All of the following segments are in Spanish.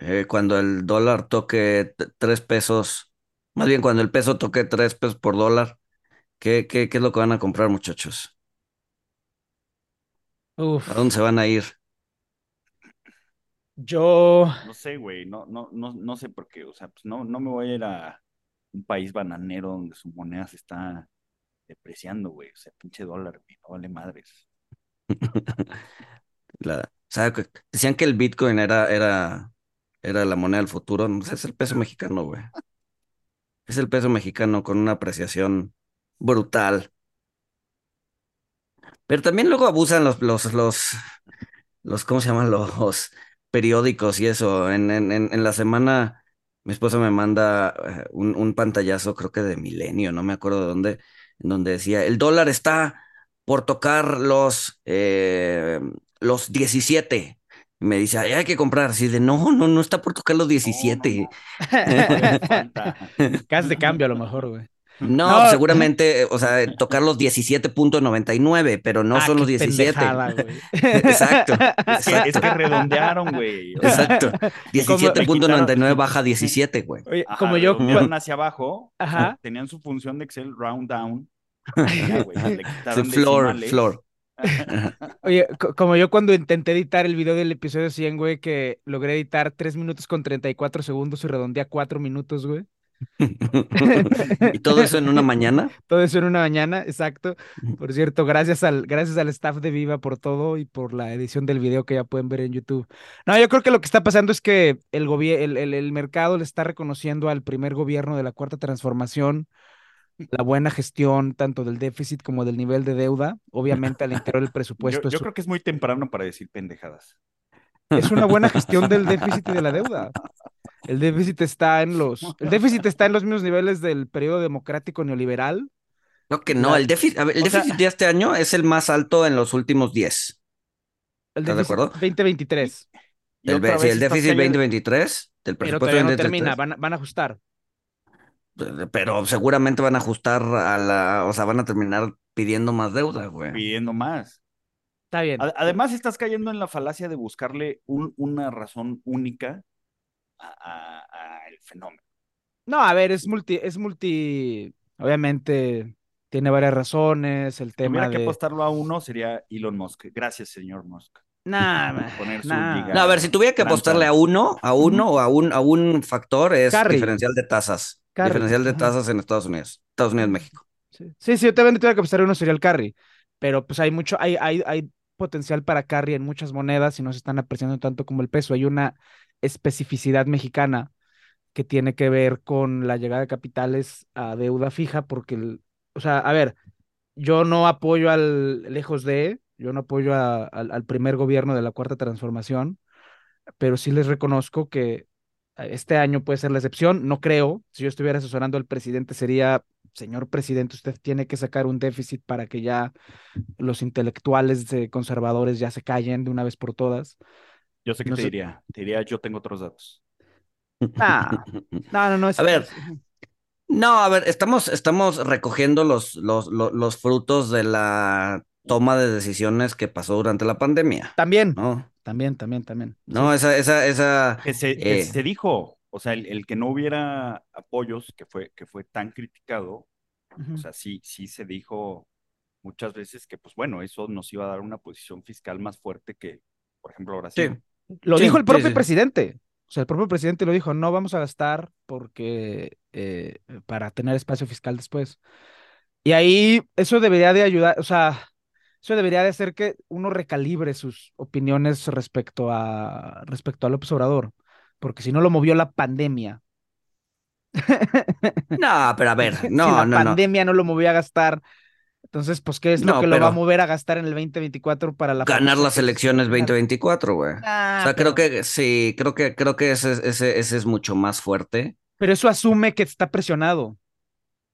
eh, cuando el dólar toque tres pesos? Más bien, cuando el peso toque tres pesos por dólar, ¿qué, qué, qué es lo que van a comprar, muchachos? Uf, ¿A dónde se van a ir? yo, No sé, güey, no, no, no, no sé por qué, o sea, pues no, no me voy a ir a un país bananero donde su moneda se está depreciando, güey, o sea, pinche dólar, güey, no vale madres. La, o sea, decían que el Bitcoin era, era, era la moneda del futuro. No es el peso mexicano, güey. Es el peso mexicano con una apreciación brutal. Pero también luego abusan los, los, los, los, ¿cómo se llaman? Los periódicos y eso. En, en, en, en la semana, mi esposa me manda eh, un, un pantallazo, creo que de Milenio, no me acuerdo de dónde, en donde decía, el dólar está por tocar los, eh, los 17. Y me dice, "Ay, hay que comprar. Así de, no, no, no está por tocar los 17. Todavía falta. gas de cambio a lo mejor, güey. No, No. seguramente, o sea, tocar los 17.99, pero no Ah, son los qué 17. pendejada, güey. Exacto, Es que, es que redondearon, güey. exacto. le 17.99 quitaron- baja a 17, güey. Ajá, como yo, redondearon cuan- hacia abajo, Ajá. tenían su función de Excel round down. Ya, güey, le Floor, decimales. floor. oye, co- como yo cuando intenté editar el video del episodio 100, güey, que logré editar 3 minutos con 34 segundos y redondeé a 4 minutos, güey. Y todo eso en una mañana. Todo eso en una mañana, exacto. Por cierto, gracias al, gracias al staff de Viva por todo y por la edición del video que ya pueden ver en YouTube. No, yo creo que lo que está pasando es que el, el, el, el mercado le está reconociendo al primer gobierno de la Cuarta Transformación la buena gestión tanto del déficit como del nivel de deuda. Obviamente al interior del Yo, presupuesto yo es, creo que es muy temprano para decir pendejadas. es una buena gestión del déficit y de la deuda. El déficit está en los, el déficit está en los mismos niveles del periodo democrático neoliberal. No, que no, el déficit, ver, el sea- déficit de este año es el más alto en los últimos 10. El ¿Estás de acuerdo? 2023. Y El, sí, el déficit cayendo- 2023 del Pero presupuesto todavía no 2023. termina, van, van a ajustar. Pero seguramente van a ajustar a la, o sea, van a terminar pidiendo más deuda, güey. pidiendo más. Está bien. A- Además, estás cayendo en la falacia de buscarle un- una razón única a- a- al fenómeno. No, a ver, es multi, es multi, obviamente tiene varias razones, el Si hubiera tema que de... apostarlo a uno, sería Elon Musk. Gracias, señor Musk. Su nah. No, a ver, si tuviera que apostarle a uno, a uno o a un, a un factor es diferencial de tasas. Diferencial de tasas en Estados Unidos. Estados Unidos, México. Sí, sí, sí, yo también tuviera que apostar uno sería el carry, pero pues hay mucho, hay, hay, hay potencial para carry en muchas monedas y no se están apreciando tanto como el peso. Hay una especificidad mexicana que tiene que ver con la llegada de capitales a deuda fija, porque, el- o sea, a ver, yo no apoyo al lejos de, yo no apoyo a- al, al primer gobierno de la Cuarta Transformación, pero sí les reconozco que este año puede ser la excepción. No creo, si yo estuviera asesorando al presidente sería, señor presidente, usted tiene que sacar un déficit para que ya los intelectuales conservadores ya se callen de una vez por todas. Yo sé que No te sé- diría, te diría, yo tengo otros datos. Ah, no, no, no. Es, A ver, No, a ver, estamos, estamos recogiendo los, los, los, los frutos de la toma de decisiones que pasó durante la pandemia, También, ¿no? también, también, también. No, esa, esa, esa, Que se, que eh, se dijo, o sea, el, el que no hubiera apoyos, que fue, que fue tan criticado, o sea, sí, sí se dijo muchas veces que, pues bueno, eso nos iba a dar una posición fiscal más fuerte que, por ejemplo, Brasil. sí. Lo Sí, dijo el sí, propio sí. presidente. O sea, el propio presidente lo dijo, no vamos a gastar porque eh, para tener espacio fiscal después. Y ahí eso debería de ayudar, o sea, eso debería de hacer que uno recalibre sus opiniones respecto a respecto a López Obrador, porque si no lo movió la pandemia. No, pero a ver, si no, la no, no. pandemia no lo movió a gastar, entonces, pues, ¿qué es lo No, que lo va a mover a gastar en el 2024 para la Ganar las elecciones 2024, güey. Ah, O sea, creo que sí, creo que, creo que ese, ese, ese es mucho más fuerte. Pero eso asume que está presionado.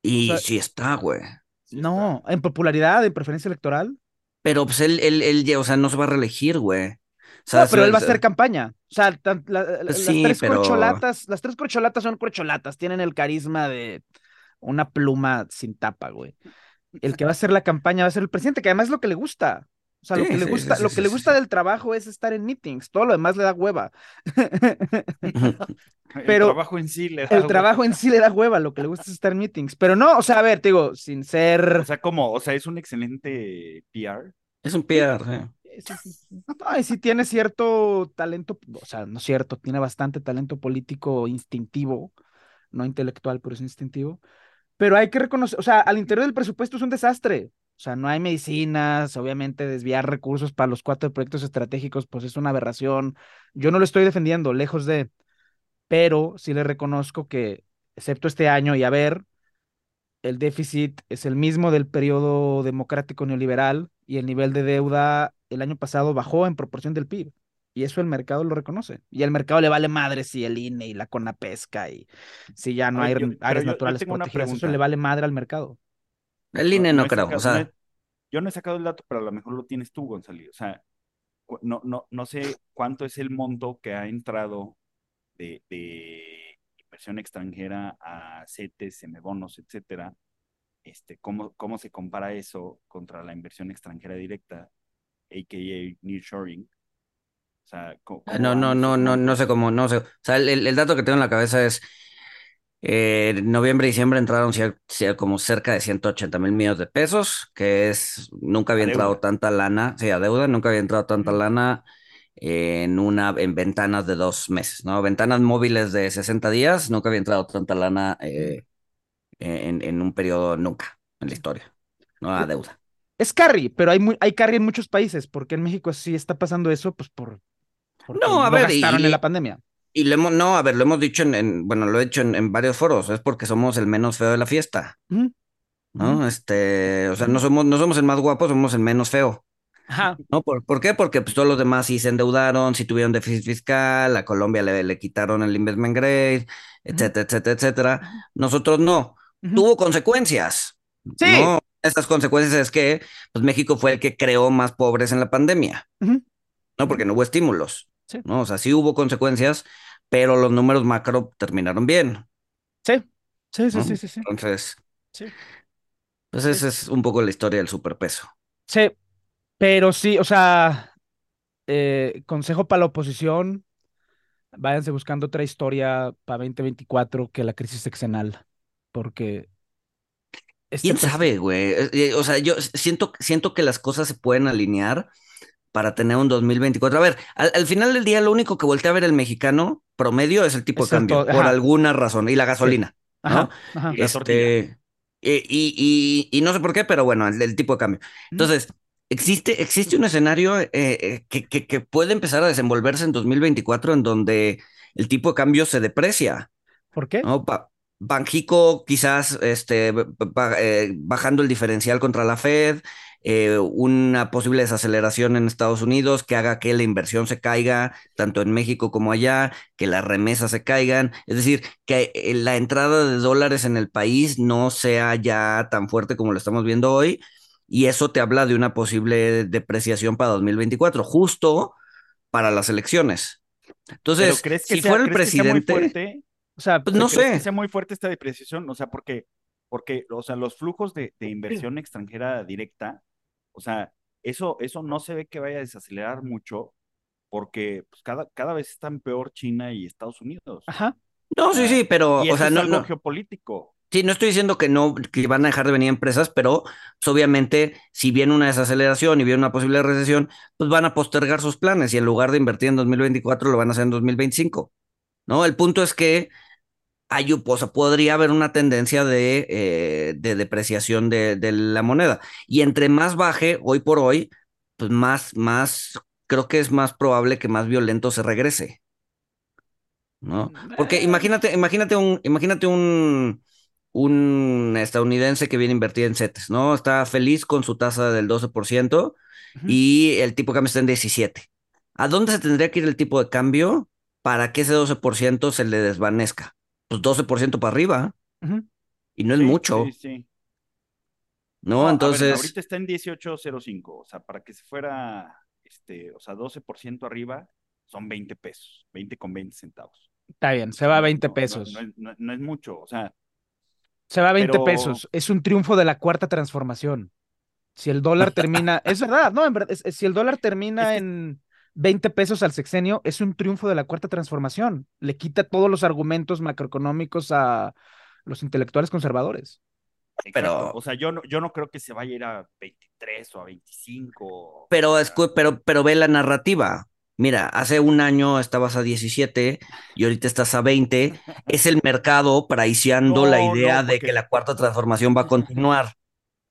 Y sea- sí está, güey. Sí no, en popularidad, en preferencia electoral. Pero pues él, él, él, ya, o sea, no se va a reelegir, güey. O sea, No, pero él va a hacer campaña. O sea, la- la- las Sí, tres pero- corcholatas, las tres corcholatas son corcholatas, tienen el carisma de una pluma sin tapa, güey. El que va a hacer la campaña va a ser el presidente, que además es lo que le gusta. O sea, lo Sí, que le gusta, sí, lo sí, que le gusta sí. del trabajo es estar en meetings. Todo lo demás le da hueva. El Pero trabajo en sí le da, El güey. trabajo en sí le da hueva, lo que le gusta es estar en meetings. Pero no, o sea, a ver, te digo, sin ser. O sea, como, o sea, es un excelente PR. Es un PR, sí. Sí, sí, sí. No, y sí tiene cierto talento, o sea, no cierto, tiene bastante talento político instintivo, no intelectual, pero es instintivo. Pero hay que reconocer, o sea, al interior del presupuesto es un desastre. O sea, no hay medicinas, obviamente desviar recursos para los cuatro proyectos estratégicos, pues es una aberración. Yo no lo estoy defendiendo, lejos de, pero sí le reconozco que, excepto este año, y a ver, el déficit es el mismo del periodo democrático neoliberal y el nivel de deuda el año pasado bajó en proporción del PIB. Y eso el mercado lo reconoce. Y al mercado le vale madre si el INE y la CONAPESCA y si ya no hay yo- áreas yo- naturales protegidas. Eso le vale madre al mercado. El INE no, creo, sacado- o sea, no he- yo no he sacado el dato, pero a lo mejor lo tienes tú, Gonzalo. O sea, no, no, no sé cuánto es el monto que ha entrado de, de inversión extranjera a CETES, semebonos, etcétera. Este, ¿cómo, ¿Cómo se compara eso contra la inversión extranjera directa, a.k.a. nearshoring? O sea, co- ¿cómo no, no, no, no, no sé cómo, no sé. O sea, el- el dato que tengo en la cabeza es, eh, en noviembre y diciembre entraron como cerca de 180 mil millones de pesos, que es, nunca había entrado deuda. tanta lana, sí, a deuda, nunca había entrado tanta lana en una, en ventanas de dos meses, ¿no? Ventanas móviles de 60 días, nunca había entrado tanta lana eh, en, en un periodo, nunca, en la historia, ¿no? A deuda. Es carry, pero hay, muy, hay carry en muchos países. porque en México sí está pasando eso? Pues por. No, a ver, y- gastaron en la pandemia. Y lo hemos, no, a ver, lo hemos dicho en, en- bueno, lo he dicho en, en varios foros, es porque somos el menos feo de la fiesta. ¿no? Este, o sea, no somos, no somos el más guapo, somos el menos feo, Ajá. ¿no? ¿Por, por qué? Porque pues todos los demás sí se endeudaron, sí tuvieron déficit fiscal, a Colombia le, le quitaron el investment grade, etcétera, etcétera, etcétera. Nosotros no. Tuvo consecuencias, Sí. ¿no? Estas consecuencias es que, pues México fue el que creó más pobres en la pandemia. ¿no? Porque no hubo estímulos, Sí. ¿no? O sea, sí hubo consecuencias, pero los números macro terminaron bien. Sí. Sí, sí, ¿no? sí, sí, sí. Entonces, Sí. pues esa es un poco la historia del superpeso. Sí, pero sí, o sea, eh, consejo para la oposición, váyanse buscando otra historia para 2024 que la crisis sexenal, porque este ¿Quién sabe, güey? Eh, eh, O sea, yo siento, siento que las cosas se pueden alinear para tener un 2024. A ver, al, al final del día lo único que voltea a ver el mexicano promedio es el tipo Es de cambio, por ajá. alguna razón, y la gasolina, ¿no? Ajá, ajá. Y la tortilla. Este, y, y, y, y no sé por qué, pero bueno, el, el tipo de cambio. Entonces, existe, existe un escenario eh, eh, que, que, que puede empezar a desenvolverse en 2024 en donde el tipo de cambio se deprecia. ¿Por qué? ¿no? Pa- Banjico quizás este, ba- eh, bajando el diferencial contra la Fed, eh, una posible desaceleración en Estados Unidos que haga que la inversión se caiga tanto en México como allá, que las remesas se caigan, es decir, que eh, la entrada de dólares en el país no sea ya tan fuerte como lo estamos viendo hoy, y eso te habla de una posible depreciación para 2024, justo para las elecciones. Entonces, Pero ¿crees que si sea, fuera el crees que sea muy presidente, fuerte? O sea, pues no ¿Crees sé. que sea muy fuerte esta depreciación? O sea, porque, porque o sea, los flujos de, de inversión extranjera directa, o sea, eso, eso no se ve que vaya a desacelerar mucho porque pues, cada, cada vez están peor China y Estados Unidos. ajá. No, sí, sí, pero, Y o sea, es no, algo no, geopolítico. sí, no estoy diciendo que no, que van a dejar de venir empresas, pero pues, obviamente, si viene una desaceleración y viene una posible recesión, pues van a postergar sus planes y en lugar de invertir en 2024, lo van a hacer en 2025, ¿no? El punto es que hay, o sea, podría haber una tendencia de, eh, de depreciación de, de la moneda. Y entre más baje, hoy por hoy, pues más, más, creo que es más probable que más violento se regrese. ¿no? Porque imagínate, imagínate un, imagínate un, un estadounidense que viene a invertir en CETES, ¿no? Está feliz con su tasa del 12% Ujú. y el tipo de cambio está en 17. ¿A dónde se tendría que ir el tipo de cambio para que ese 12% se le desvanezca? Pues 12% para arriba. Ujú. Y no es Sí, mucho, Sí, sí. ¿no? No, a ver, Entonces, ahorita está en 18.05, o sea, para que se fuera, este, o sea, 12% arriba, son 20 pesos, 20 con 20 centavos. Está bien, se va a No, 20 no, pesos. No, es- no- no es mucho, o sea, Se va a 20 pero- pesos. Es un triunfo de la cuarta transformación. Si el dólar termina, es verdad, no, en verdad, es- es- si el dólar termina Es que- en 20 pesos al sexenio, es un triunfo de la cuarta transformación. Le quita todos los argumentos macroeconómicos a los intelectuales conservadores. exacto, Pero- o sea, yo no, yo no creo que se vaya a ir a 23 o a 25. pero, pero, pero ve la narrativa. Mira, hace un año estabas a 17 y ahorita estás a 20. Es el mercado praiciando la idea no, de que la cuarta transformación va a continuar.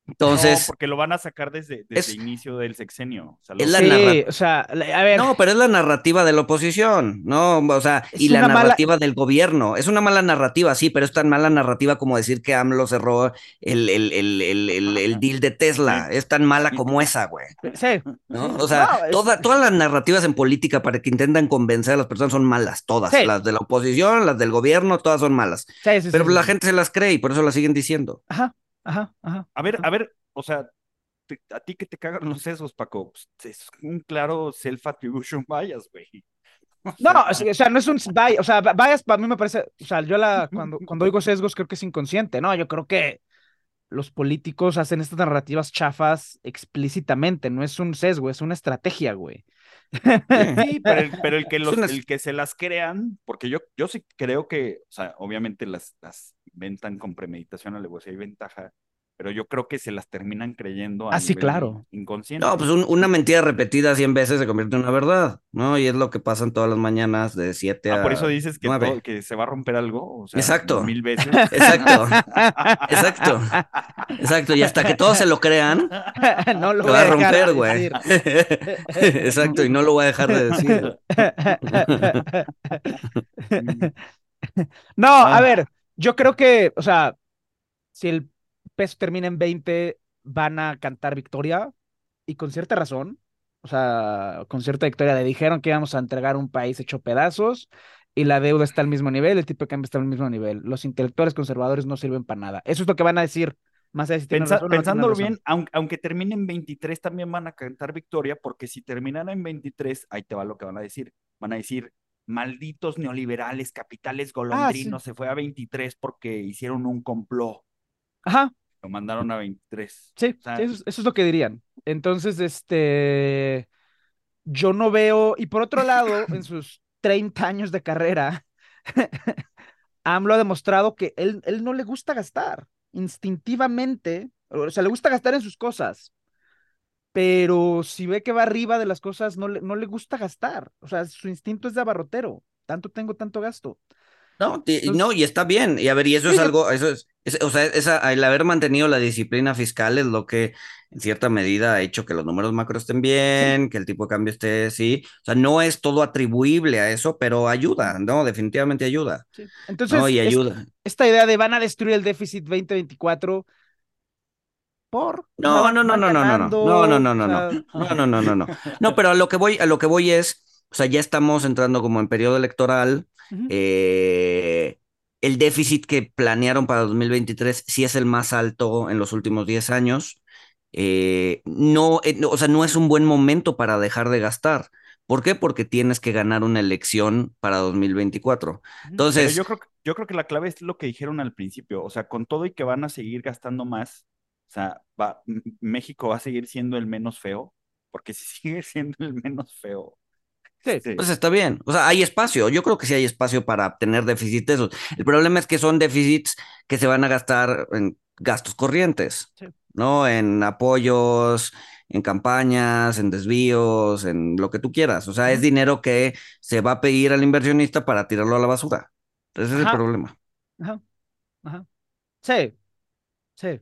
No, Entonces, porque lo van a sacar desde, desde es- inicio del sexenio. O sea, es lo- la sí, o sea, a ver, no, pero es la narrativa de la oposición, ¿no? O sea, Es y la mala- narrativa del gobierno. Es una mala narrativa, sí, pero es tan mala narrativa como decir que AMLO cerró el, el, el, el, el, el deal de Tesla. Es tan mala como esa, güey. sí, ¿no? O sea, no, es- toda- todas las narrativas en política para que intentan convencer a las personas son malas, todas. Sí. Las de la oposición, las del gobierno, todas son malas. sí, sí, Pero sí, la sí. gente se las cree y por eso las siguen diciendo. Ajá, ajá, ajá. A ver, a ver, o sea, te- a ti que te cagan los sesos, Paco, pues, es un claro self-attribution bias, güey. No, o sea, no es un bias, o sea, bias para mí me parece, o sea, yo la, cuando, cuando digo sesgos creo que es inconsciente, ¿no? Yo creo que los políticos hacen estas narrativas chafas explícitamente, no es un sesgo, es una estrategia, güey. Sí, pero el, pero el que, los, una- el que se las crean, porque yo, yo sí creo que, o sea, obviamente las, las inventan con premeditación, alevosía y ventaja, pero yo creo que se las terminan creyendo a Ah, sí, claro. inconsciente. No, pues un- una mentira repetida 100 veces se convierte en una verdad, ¿no? Y es lo que pasa en todas las mañanas de 7 a Ah, por eso dices que, nueve. todo- que se va a romper algo, o sea, Exacto. mil veces. Exacto, exacto, exacto. Y hasta que todos se lo crean, no lo lo voy va a a dejar de romper, güey. decir. Exacto, y no lo voy a dejar de decir. No, Ah. a ver, yo creo que, o sea, si el peso termina en 20, van a cantar victoria y con cierta razón, o sea, con cierta victoria, le dijeron que íbamos a entregar un país hecho pedazos y la deuda está al mismo nivel, el tipo de cambio está al mismo nivel. Los intelectuales conservadores no sirven para nada. Eso es lo que van a decir, más allá de si Pensa- razón no pensándolo bien, aunque, aunque terminen en 23, también van a cantar victoria, porque si terminara en 23, ahí te va lo que van a decir. Van a decir, malditos neoliberales, capitales golondrinos, se fue a 23 porque hicieron un complot. Ajá, Lo mandaron a 23. Sí, O sea, sí, eso, es- eso es lo que dirían. Entonces, este, yo no veo, y por otro lado, en sus 30 años de carrera, AMLO ha demostrado que él, él no le gusta gastar, instintivamente, o sea, le gusta gastar en sus cosas, pero si ve que va arriba de las cosas, no le, no le gusta gastar, o sea, su instinto es de abarrotero, tanto tengo, tanto gasto. No, Entonces- no, y está bien. Y a ver, y eso Sí, es algo, eso es, es- o sea, esa, el haber mantenido la disciplina fiscal es lo que en cierta medida ha hecho que los números macro estén bien, que el tipo de cambio esté así. O sea, no es todo atribuible a eso, pero ayuda, ¿no? Definitivamente ayuda. Sí. Entonces, No, y es- ayuda. esta idea de van a destruir el déficit 2024 por No, no, no, no, no, no, no, no, no, no, no, no, no, no, no, no, no. Pero a lo que voy, a lo que voy es, o sea, ya estamos entrando como en periodo electoral. eh, el déficit que planearon para 2023 sí es el más alto en los últimos 10 años. Eh, no, eh, no, o sea, no es un buen momento para dejar de gastar. ¿Por qué? Porque tienes que ganar una elección para 2024. Pero Entonces, yo creo, que- yo creo que la clave es lo que dijeron al principio, o sea, con todo y que van a seguir gastando más, o sea, va, México va a seguir siendo el menos feo, porque si sigue siendo el menos feo, Sí, pues está bien. O sea, hay espacio. Yo creo que sí hay espacio para tener déficits de esos. El problema es que son déficits que se van a gastar en gastos corrientes, Sí. ¿no? En apoyos, en campañas, en desvíos, en lo que tú quieras. O sea, es dinero que se va a pedir al inversionista para tirarlo a la basura. Ese es el problema. Ajá, ajá. Sí, sí.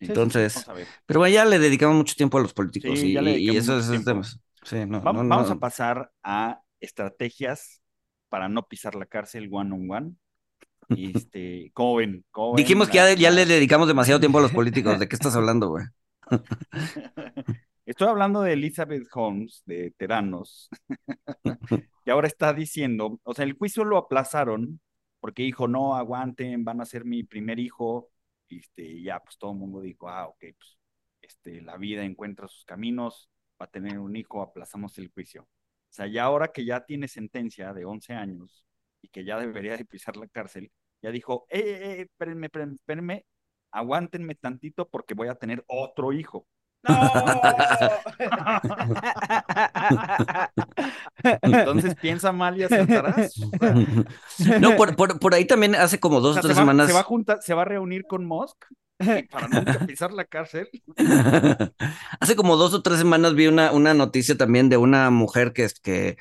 sí, sí, Entonces, pero bueno, ya le dedicamos mucho tiempo a los políticos Sí, y, y- y dedicamos eso mucho es tiempo. temas. Sí, no, Va- no, vamos no. a pasar a estrategias para no pisar la cárcel one on one. Y este, ¿cómo ven? ¿Cómo ven Dijimos que ya, le dedicamos demasiado tiempo a los políticos. ¿De qué estás hablando, güey? Estoy hablando de Elizabeth Holmes, de Teranos, que ahora está diciendo, o sea, el juicio lo aplazaron porque dijo, no, aguanten, van a ser mi primer hijo, este, y ya, pues todo el mundo dijo, ah, ok, pues, este, la vida encuentra sus caminos, va a tener un hijo, aplazamos el juicio. O sea, ya ahora que ya tiene sentencia de 11 años y que ya debería de pisar la cárcel, ya dijo, eh, eh, eh espérenme, espérenme, espérenme, aguántenme tantito porque voy a tener otro hijo. ¡No! Entonces piensa mal y aceptarás. No, por, por, por, ahí también hace como dos o, tres semanas. Se va, a juntar, se va a reunir con Musk para nunca pisar la cárcel. hace como dos o tres semanas vi una, una noticia también de una mujer que, que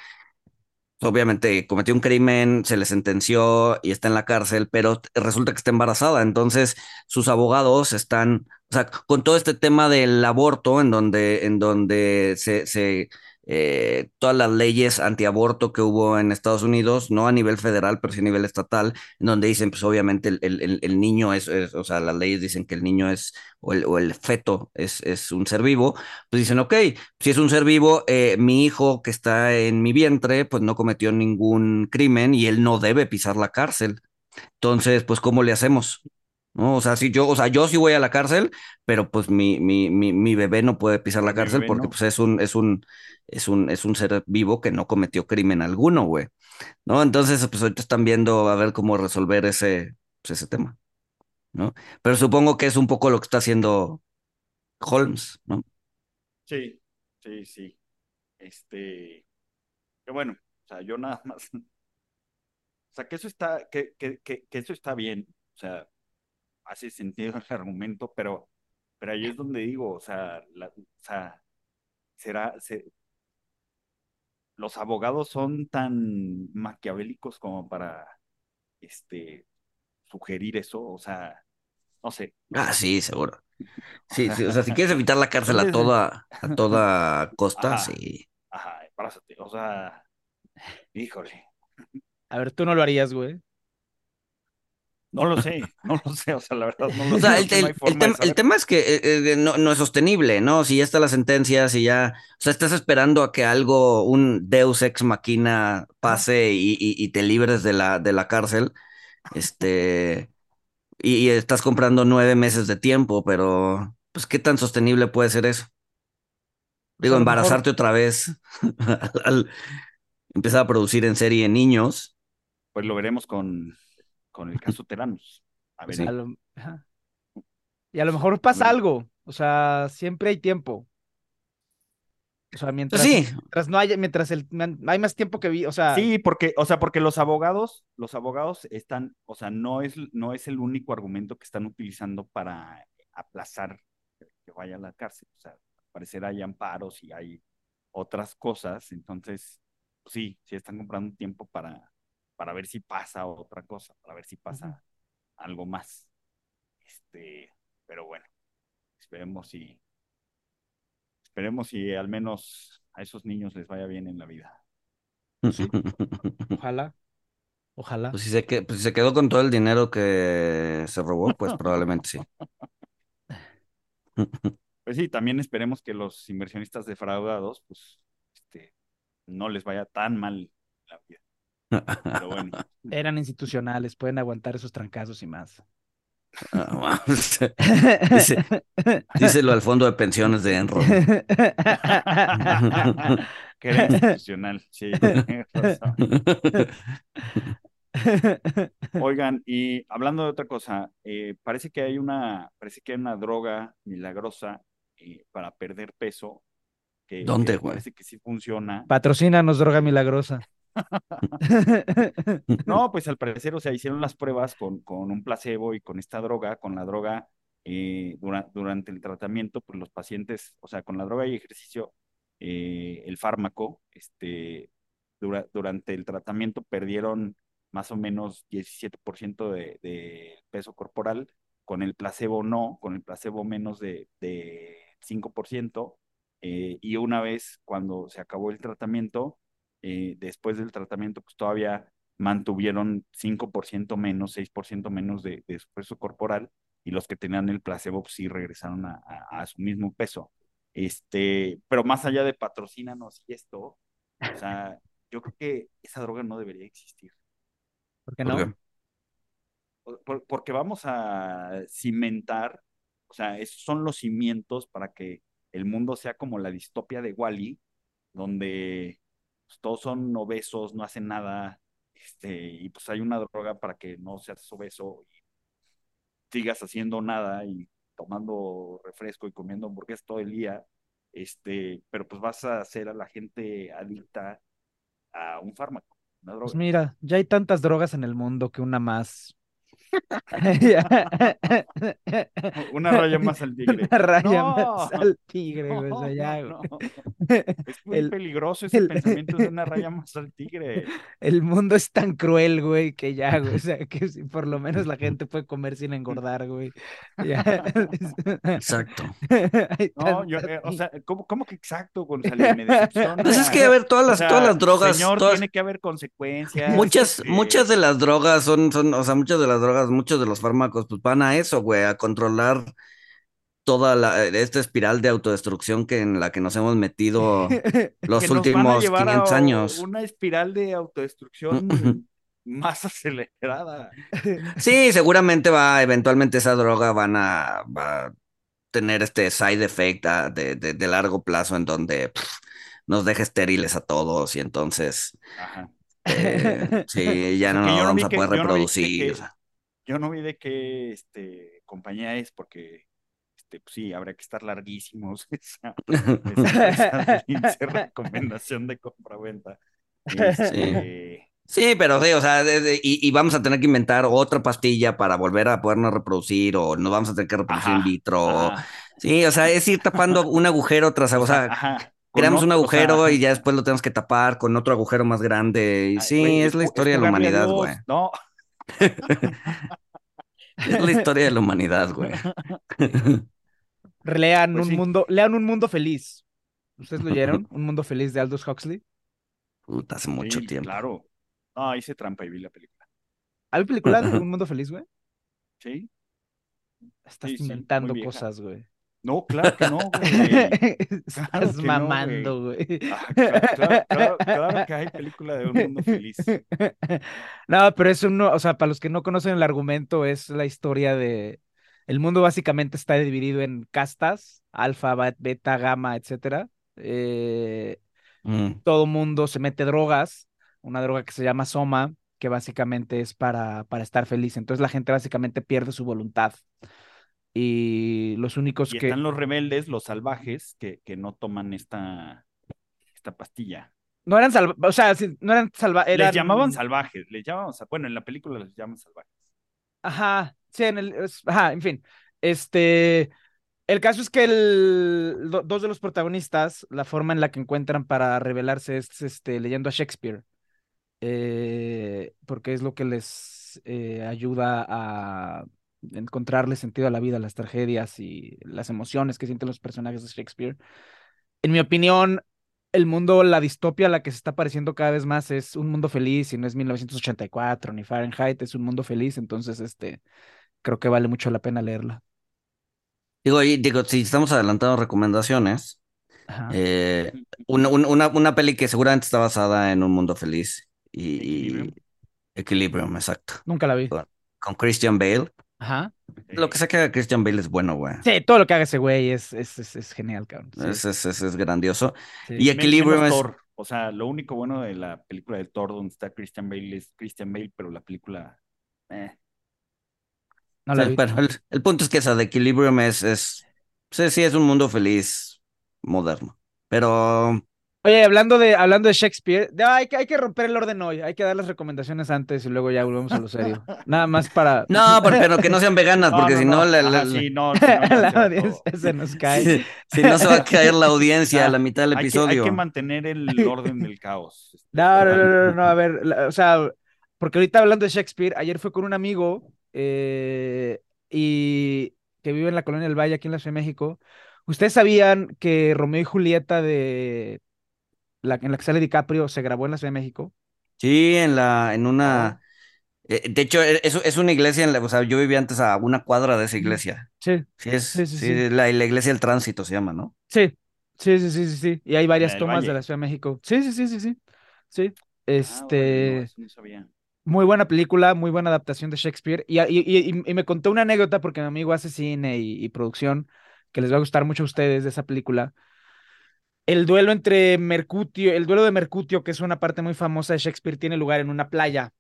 obviamente cometió un crimen, se le sentenció y está en la cárcel, pero resulta que está embarazada. Entonces, sus abogados están, o sea, con todo este tema del aborto, en donde, en donde se, se eh, todas las leyes antiaborto que hubo en Estados Unidos, no a nivel federal, pero sí a nivel estatal, en donde dicen, pues obviamente el, el, niño es, o sea, las leyes dicen que el niño es, o el, o el feto es, es, un ser vivo, pues dicen, ok, si es un ser vivo, eh, mi hijo que está en mi vientre, pues no cometió ningún crimen y él no debe pisar la cárcel. Entonces, pues, ¿cómo le hacemos? ¿No? O sea, si yo, o sea, yo sí voy a la cárcel, pero pues mi, mi, mi, mi bebé no puede pisar la cárcel porque pues es un, es un, es un, es un ser vivo que no cometió crimen alguno, güey. ¿No? Entonces, pues ahorita están viendo a ver cómo resolver ese, pues, ese tema, ¿no? Pero supongo que es un poco lo que está haciendo Holmes, ¿no? Sí, sí, sí. Este, que bueno, o sea, yo nada más, o sea, que eso está, que, que, que, que eso está bien, o sea, hace sentido el argumento, pero, pero ahí es donde digo, o sea, la, o sea será, se, los abogados son tan maquiavélicos como para este sugerir eso, o sea, no sé. Ah, sí, seguro. Sí, sí, o sea, si quieres evitar la cárcel a toda, a toda costa, sí. Ajá, o sea, híjole. A ver, tú no lo harías, güey. No lo sé, no lo sé, o sea, la verdad no lo o sea, sé. El, el, el, tema es que eh, eh, no, no, es sostenible, ¿no? Si ya está la sentencia, si ya, o sea, estás esperando a que algo, un Deus ex machina pase y, y, y te libres de la, de la cárcel, este, y, y, estás comprando nueve meses de tiempo, pero, pues, ¿qué tan sostenible puede ser eso? Digo, embarazarte otra vez, al, empezar a producir en serie niños. Pues lo veremos con con el caso Teranos. A ver. Sí. A lo, y a lo mejor pasa algo, o sea, siempre hay tiempo. O sea, mientras, sí. mientras no haya, mientras el, hay más tiempo que vi, o sea. Sí, porque, o sea, porque los abogados, los abogados están, o sea, no es, no es el único argumento que están utilizando para aplazar que vaya a la cárcel. O sea, al parecer hay amparos y hay otras cosas, entonces, sí, sí están comprando tiempo para, para ver si pasa otra cosa, para ver si pasa uh -huh. algo más. Este, pero bueno, esperemos si esperemos si al menos a esos niños les vaya bien en la vida. Sí. Ojalá. Ojalá. Pues si, se que, pues si se quedó con todo el dinero que se robó, pues probablemente sí. Pues sí, también esperemos que los inversionistas defraudados, pues, este, no les vaya tan mal la vida. Pero bueno. Eran institucionales, pueden aguantar esos trancazos y más. Ah, Dice, díselo al fondo de pensiones de Enron. que era institucional, sí. Oigan, y hablando de otra cosa, eh, parece que hay una, parece que hay una droga milagrosa eh, para perder peso. Que, ¿Dónde, güey? Parece que sí funciona. Patrocínanos droga milagrosa. no, pues al parecer, o sea, hicieron las pruebas con, con un placebo y con esta droga, con la droga eh, dura, durante el tratamiento, pues los pacientes, o sea, con la droga y ejercicio, eh, el fármaco, este, dura, durante el tratamiento perdieron más o menos 17% de, de, peso corporal, con el placebo no, con el placebo menos de, de 5%, eh, y una vez cuando se acabó el tratamiento, eh, después del tratamiento, pues todavía mantuvieron 5% menos, 6% menos de, de, su peso corporal, y los que tenían el placebo pues, sí regresaron a, a, a, su mismo peso. Este, pero más allá de patrocínanos y esto, o sea, yo creo que esa droga no debería existir. ¿Por qué no? ¿Por por- porque vamos a cimentar, o sea, esos son los cimientos para que el mundo sea como la distopia de Wall-E, donde pues, todos son obesos, no hacen nada, este, y pues hay una droga para que no seas obeso y sigas haciendo nada y tomando refresco y comiendo hamburguesas todo el día, este, pero pues vas a hacer a la gente adicta a un fármaco, una Pues droga. mira, ya hay tantas drogas en el mundo que una más. Una raya más al tigre. Una raya No. más al tigre, güey. O sea, No, ya, no, güey. Es muy El- peligroso ese el- pensamiento de una raya más al tigre. El mundo es tan cruel, güey, que ya, güey. O sea, que si por lo menos la gente puede comer sin engordar, güey. Ya. Exacto. No, yo, eh, o sea, ¿cómo, cómo que exacto, González? Me decepciona. Pues es que, a ver, todas O las, sea, todas las drogas, Señor, todas- tiene que haber consecuencias. muchas, este, muchas de las drogas son, son, o sea, muchas de las drogas, muchos de los fármacos, pues van a eso, güey, a controlar toda la, esta espiral de autodestrucción que en la que nos hemos metido los últimos llevar a 500 años. Una espiral de autodestrucción más acelerada. Sí, seguramente va, eventualmente esa droga van a, va a tener este side effect ah, de, de, de largo plazo en donde pff, nos deja estériles a todos y entonces Ajá. eh, sí, ya no nos vamos a poder reproducir. Yo no vi de qué este, compañía es porque este, pues sí, habría que estar larguísimos esa, esa, esa recomendación de compra-venta. Este, Sí, pero sí, o sea, de- de- y, y vamos a tener que inventar otra pastilla para volver a podernos reproducir o nos vamos a tener que reproducir Ajá, in vitro. ajá, Sí, o sea, es ir tapando un agujero tras, o sea, ajá. Creamos un otro- o sea, agujero y ya después lo tenemos que tapar con otro agujero más grande. Y ay, sí, es la historia de la humanidad, güey. No, Es la historia de la humanidad, güey. Lean Pues un sí. mundo, lean un mundo feliz. ¿Ustedes lo leyeron? Un mundo feliz de Aldous Huxley. Puta, hace mucho sí, tiempo. Claro. No, hice trampa y vi la película. ¿Hay película de un mundo feliz, güey? ¿Sí? Estás Sí, inventando cosas, güey. No, claro que no, güey. Estás que no, mamando, güey. Ah, claro, claro, claro, claro que hay película de un mundo feliz. No, pero es uno, o sea, para los que no conocen el argumento, es la historia de. El mundo básicamente está dividido en castas, alfa, beta, gamma, etcétera. Eh, Mm. todo mundo se mete drogas, una droga que se llama soma, que básicamente es para, para estar feliz. Entonces la gente básicamente pierde su voluntad. Y los únicos Y que. están los rebeldes, los salvajes, que, que no toman esta, esta pastilla. No eran salva, o sea, no eran salva, eran. Les llamaban salvajes, les llamaban, bueno, en la película les llaman salvajes. Ajá, sí, en el, ajá, en fin. Este, el caso es que el, do- dos de los protagonistas, la forma en la que encuentran para revelarse es este, leyendo a Shakespeare, eh, porque es lo que les eh, ayuda a encontrarle sentido a la vida, las tragedias y las emociones que sienten los personajes de Shakespeare. En mi opinión, el mundo, la distopia a la que se está pareciendo cada vez más es un mundo feliz y no es 1984 ni Fahrenheit, es un mundo feliz, entonces este, creo que vale mucho la pena leerla. Digo, y digo, si estamos adelantando recomendaciones, eh, una, una, una- peli que seguramente está basada en un mundo feliz y, y- Equilibrium. Equilibrium, exacto. Nunca la vi. Con Christian Bale. Ajá. Lo que sea que haga Christian Bale es bueno, güey. Sí, todo lo que haga ese güey es, es, es, es genial, cabrón. Sí, Es, es, es, es grandioso. sí. Y menos es. Thor. O sea, lo único bueno de la película de Thor donde está Christian Bale es Christian Bale, pero la película. eh, No la vi. pero el, el punto es que esa de Equilibrium es, es. Sí, sí, es un mundo feliz moderno. Pero. Oye, hablando de, hablando de Shakespeare, de- hay, que, hay que romper el orden hoy, hay que dar las recomendaciones antes y luego ya volvemos a lo serio. Nada más para... No, pero, pero que no sean veganas, no, porque no, si no, la- sí, no, audiencia se nos cae. si, si no se va a caer la audiencia a la mitad del Hay que, hay episodio. que mantener el orden del caos. este, No, no, no, no, no, a ver, la- o sea, porque ahorita hablando de Shakespeare, ayer fue con un amigo eh, y que vive en la colonia del Valle, aquí en la Ciudad de México. ¿Ustedes sabían que Romeo y Julieta de la en la que sale DiCaprio se grabó en la Ciudad de México? Sí, en la, en una. eh, de hecho, e- es, es una iglesia, en la- o sea, yo vivía antes a una cuadra de esa iglesia. Sí, Sí, es, Sí, sí, sí, sí. La, la iglesia del tránsito se llama, ¿no? sí, sí, sí, sí, sí, sí. Y hay varias tomas de la Ciudad de México. Sí, sí, sí, sí, sí. Sí. Ah, Este, no sabía. Muy buena película, muy buena adaptación de Shakespeare. Y, y, y, y me contó una anécdota porque mi amigo hace cine y, producción que les va a gustar mucho a ustedes de esa película. El duelo entre Mercutio, el duelo de Mercutio, que es una parte muy famosa de Shakespeare, tiene lugar en una playa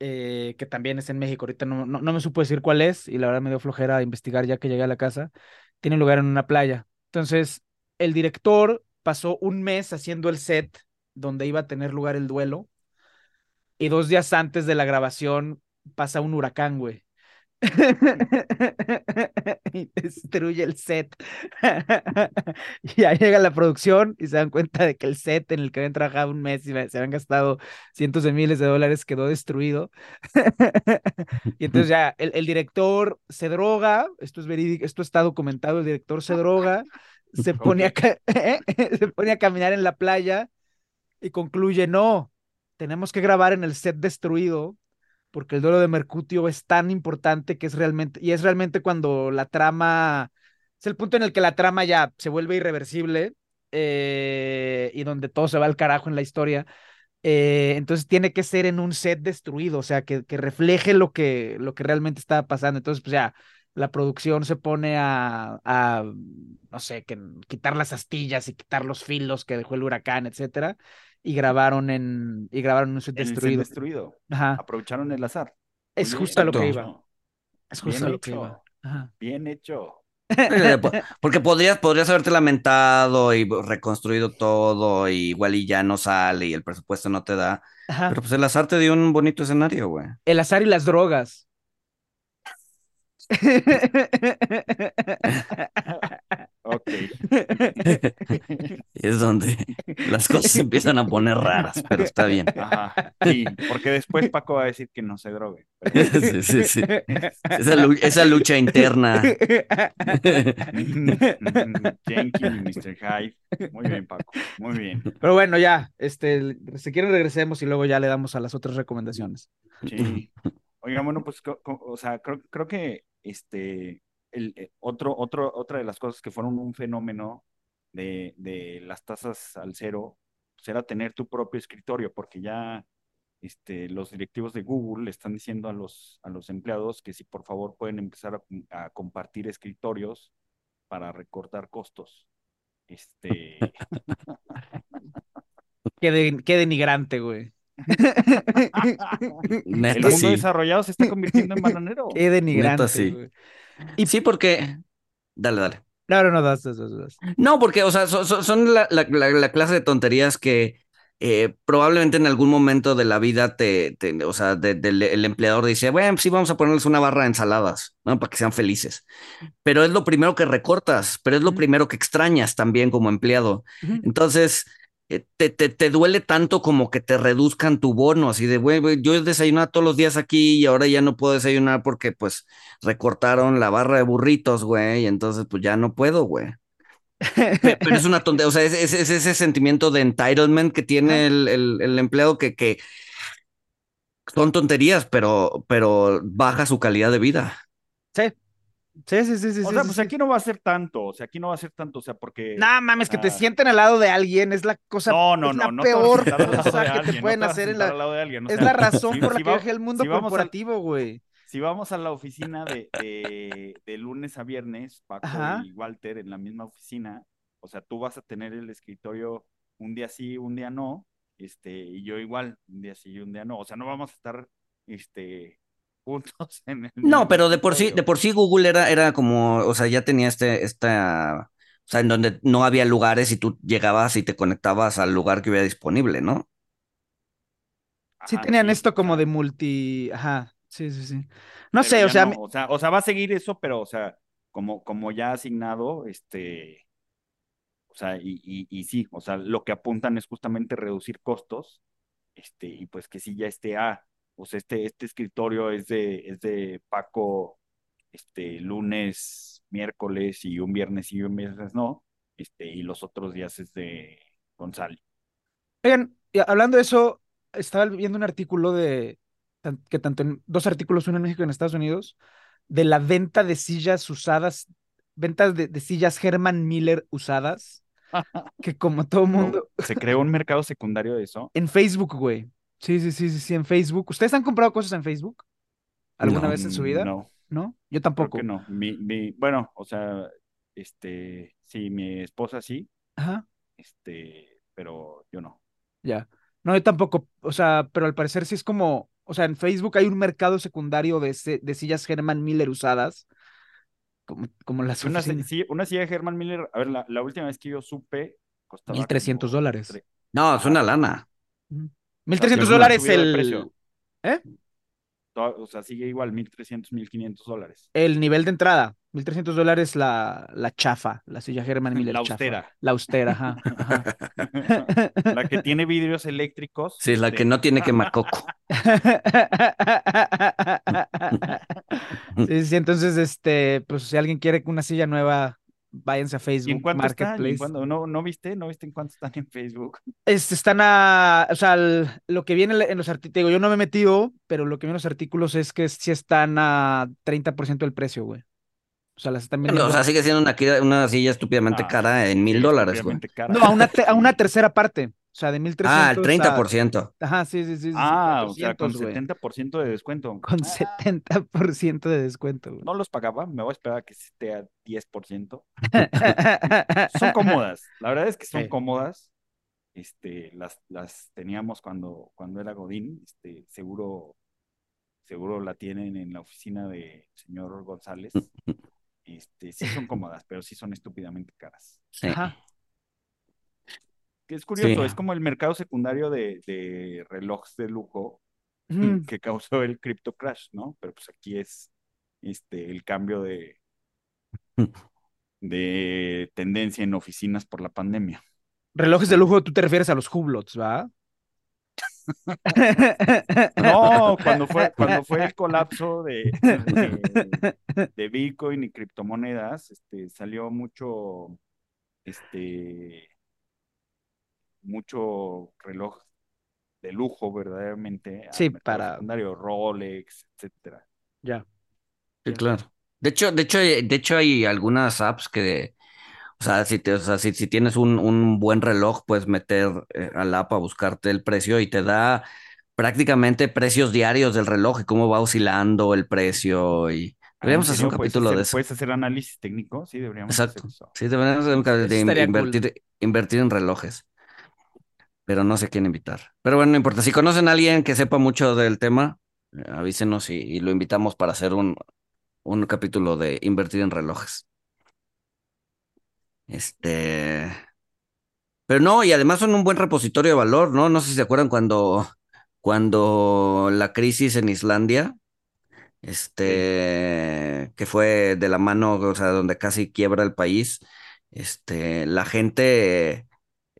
eh, que también es en México. Ahorita no, no, no, me supo decir cuál es y la verdad me dio flojera investigar ya que llegué a la casa. Tiene lugar en una playa. Entonces, el director pasó un mes haciendo el set donde iba a tener lugar el duelo y dos días antes de la grabación pasa un huracán, güey. y destruye el set. y ya llega la producción y se dan cuenta de que el set en el que habían trabajado un mes y se habían gastado cientos de miles de dólares quedó destruido. y entonces ya el, director se droga, esto es verídico, esto está documentado, el director se droga, se pone, a, se pone a caminar en la playa y concluye, no, tenemos que grabar en el set destruido porque el duelo de Mercutio es tan importante que es realmente, y es realmente cuando la trama, es el punto en el que la trama ya se vuelve irreversible eh, y donde todo se va al carajo en la historia. Eh, entonces tiene que ser en un set destruido, o sea, que, que refleje lo que, lo que realmente estaba pasando. Entonces, pues ya, la producción se pone a, a, no sé, que, quitar las astillas y quitar los filos que dejó el huracán, etcétera y grabaron en y grabaron un set destruido. destruido. Ajá. Aprovecharon el azar. Es justo a lo que iba. Es justo a lo que iba. Bien hecho. Porque podrías, podrías haberte lamentado y reconstruido todo, y igual y ya no sale y el presupuesto no te da. Pero pues el azar te dio un bonito escenario, güey. El azar y las drogas. Ok. es donde las cosas empiezan a poner raras, pero está bien. Ajá. Sí, porque después Paco va a decir que no se drogue. Sí, sí, sí. Esa, lucha interna. Yankee y Mr. Hyde. Muy bien, Paco. Muy bien. Pero bueno, ya, este, si quieren regresemos y luego ya le damos a las otras recomendaciones. Sí. Oigan, bueno, pues, o sea, creo, creo que este el, eh, otro, otro, otra de las cosas que fueron un fenómeno de, de las tasas al cero pues era tener tu propio escritorio, porque ya este, los directivos de Google le están diciendo a los, a los empleados que si por favor pueden empezar a, compartir escritorios para recortar costos. Este. qué, qué denigrante, güey. el mundo desarrollado se está convirtiendo en bananero. Qué denigrante. sí. Y sí, porque. Dale, dale. No, no, no, das, das, das. No, porque, o sea, son, la, clase de tonterías que eh, probablemente en algún momento de la vida te, o sea, el empleador dice, bueno, sí, vamos a ponerles una barra de ensaladas, ¿no? Para que sean felices. Pero es lo primero que recortas, pero es lo primero que extrañas también como empleado. Entonces, te, te, te, duele tanto como que te reduzcan tu bono, así de, güey, yo desayunaba todos los días aquí y ahora ya no puedo desayunar porque pues recortaron la barra de burritos, güey, y entonces pues ya no puedo, güey. Pero es una tontería, o sea, es, ese sentimiento de entitlement que tiene el, el, empleado que, que son tonterías, pero, pero baja su calidad de vida. Sí, Sí, sí, sí, sí. O sea, pues aquí no va a ser tanto, o sea, aquí no va a ser tanto, o sea, porque. No mames, que te sienten al lado de alguien es la cosa. No, no, no, la peor cosa que te pueden hacer en la. es la razón por la que viaja el mundo corporativo, güey. Si vamos a la oficina de, de, lunes a viernes, Paco y Walter en la misma oficina, o sea, tú vas a tener el escritorio un día sí, un día no, este, y yo igual, un día sí y un día no. O sea, no vamos a estar, este, puntos en el No, pero de por sí, de por sí Google era, era como, o sea, ya tenía este, esta, o sea, en donde no había lugares y tú llegabas y te conectabas al lugar que hubiera disponible, ¿no? Sí, tenían esto como de multi, ajá, sí, sí, sí. No sé, o sea, o sea, o sea, va a seguir eso, pero, o sea, como, como ya asignado, este, o sea, y, y, y sí, o sea, lo que apuntan es justamente reducir costos, este, y pues que sí ya esté a pues este, este escritorio es de, es de Paco, este, lunes, miércoles y un viernes y un viernes no, este, y los otros días es de Gonzalo. Oigan, hablando de eso, estaba viendo un artículo de, que tanto en, dos artículos, uno en México y en Estados Unidos, de la venta de sillas usadas, ventas de, de sillas Herman Miller usadas, que como todo mundo... ¿Se creó un mercado secundario de eso? En Facebook, güey. Sí, sí, sí, sí, sí, en Facebook. ¿Ustedes han comprado cosas en Facebook? ¿Alguna No. vez en su vida? No, ¿No? Yo creo tampoco. que no. Mi, mi, bueno, o sea, este, sí, mi esposa sí, Ajá, este, pero yo no. ya. No, yo tampoco. O sea, pero al parecer sí es como, o sea, en Facebook hay un mercado secundario de, se- de sillas Herman Miller usadas, como, como las Una, sí, una silla de Herman Miller, a ver, la, la última vez que yo supe costaba 1300 como dólares. No, es una lana. Sea, 1300 pero no ha dólares el, precio. ¿eh? O sea, sigue igual, 1300, 1500 dólares. el nivel de entrada. 1300 dólares la, la chafa, la silla Herman Miller La chafa. austera. La austera, ajá. ajá. La que tiene vidrios eléctricos. Sí, la este, que no tiene quemacoco. Sí, sí, entonces, este, pues si alguien quiere una silla nueva, váyanse a ¿Y en Facebook están? ¿Y en Marketplace. cuánto? ¿No, ¿No viste? ¿No viste en cuánto están en Facebook? Este, están a, o sea, el- lo que viene en los artículos, yo no me he metido, pero lo que viene en los artículos es que sí están a 30% del precio, güey. O sea, las están vendiendo. o sea, sigue siendo una, una silla estúpidamente Ah, cara en mil dólares, güey. cara. No, a una, te- a una tercera parte. O sea, de 1300 Ah, el a- 30%. Ajá, sí, sí, sí. Ah, o sea, con 400, güey. 70% de descuento. Con Ah, 70% de descuento, güey. No los pagaba, me voy a esperar a que esté a 10%. Son cómodas, la verdad es que son Sí. cómodas. Este, las, las teníamos cuando, cuando era Godín, este, seguro, seguro la tienen en la oficina de señor González. Este, sí son cómodas, pero sí son estúpidamente caras. Sí. Ajá. Que es curioso, Sí. es como el mercado secundario de, de relojes de lujo que causó el crypto crash, ¿no? Pero pues aquí es este el cambio de, de tendencia en oficinas por la pandemia. Relojes de lujo, tú te refieres a los Hublots, ¿va? No, cuando fue, cuando fue el colapso de, de, de Bitcoin y criptomonedas, este, salió mucho, este, mucho reloj de lujo verdaderamente Sí, para- secundario, Rolex, etcétera. Ya. Sí, claro. De hecho, de hecho, hay- de hecho hay algunas apps que, o sea, si te, o sea, si, si tienes un, un buen reloj, puedes meter eh, a la app a buscarte el precio y te da prácticamente precios diarios del reloj y cómo va oscilando el precio y Ah, deberíamos ¿en hacer un? ¿Puedes capítulo hacer- de eso. ¿Puedes hacer análisis técnico? Sí, deberíamos hacer Exacto. eso. Sí, deberíamos hacer un capítulo de cool. invertir, invertir en relojes. Pero no sé quién invitar. Pero bueno, no importa. Si conocen a alguien que sepa mucho del tema, eh, avísenos y, y lo invitamos para hacer un, un capítulo de invertir en relojes. Este. Pero no, y además son un buen repositorio de valor, ¿no? No sé si se acuerdan cuando, cuando la crisis en Islandia, este, que fue de la mano, o sea, donde casi quiebra el país, este, la gente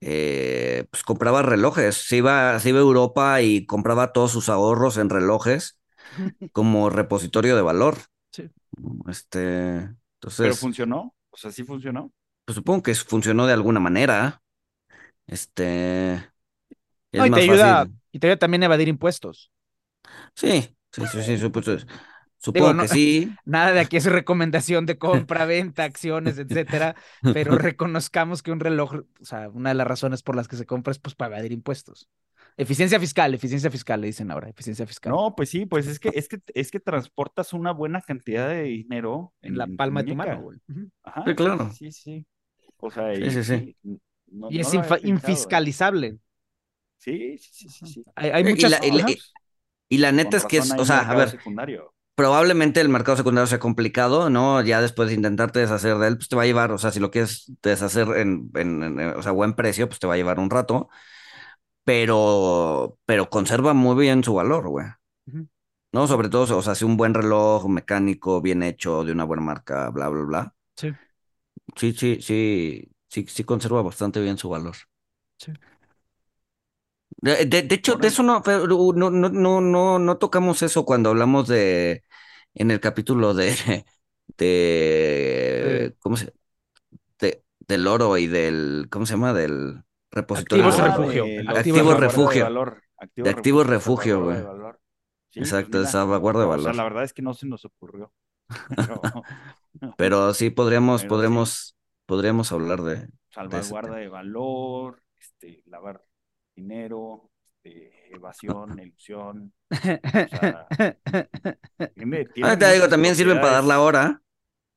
eh, pues compraba relojes, se iba, se iba a Europa y compraba todos sus ahorros en relojes como repositorio de valor. Sí. Este, ¿Pero entonces, funcionó? O sea, ¿sí funcionó? pues supongo que funcionó de alguna manera. Este, es No, y te más ayuda, fácil. y te ayuda también a evadir impuestos. Sí, sí, sí, sí, Digo, supongo no- que sí. Nada de aquí es recomendación de compra, venta, acciones, etcétera, pero reconozcamos que un reloj, o sea, una de las razones por las que se compra es pues para evadir impuestos. Eficiencia fiscal, eficiencia fiscal, le dicen ahora, eficiencia fiscal. No, pues sí, pues es que, es que, es que transportas una buena cantidad de dinero en la palma de tu mano, güey. Ajá, Sí, claro. Sí, sí. O sea, Sí, y, sí, sí. no- Y no es ¿eh? infiscalizable. Sí, sí, sí, sí, sí. Hay, hay Y muchas. la- y la-. Y la neta Con es que es, o sea, a ver, secundario. Probablemente el mercado secundario sea complicado, ¿no? Ya después de intentarte deshacer de él, pues te va a llevar, o sea, si lo quieres deshacer en, en, en, o sea, buen precio, pues te va a llevar un rato, pero, pero conserva muy bien su valor, güey. ¿No? Sobre todo, o sea, si un buen reloj mecánico, bien hecho, de una buena marca, bla, bla, bla. Sí. Sí, sí, sí, sí, sí conserva bastante bien su valor. Sí. De, de- de hecho, de eso no, no, no, no, no tocamos eso cuando hablamos de, en el capítulo de, de, ¿cómo se, de, del oro y del, ¿cómo se llama? Del repositorio. Activos de- refugio. de Activos salvaguarda refugio. De, valor. Activos De refugio, güey. de. Sí, Exacto, pues de mira, salvaguarda de o sea, valor. la verdad es que no se nos ocurrió. Pero, Pero sí podríamos, Pero sí. podríamos, podríamos hablar de, salvaguarda de valor, este, lavar dinero, este, evasión, ilusión. O sea, tiene, tiene Ah, te digo, también sirven para dar la hora.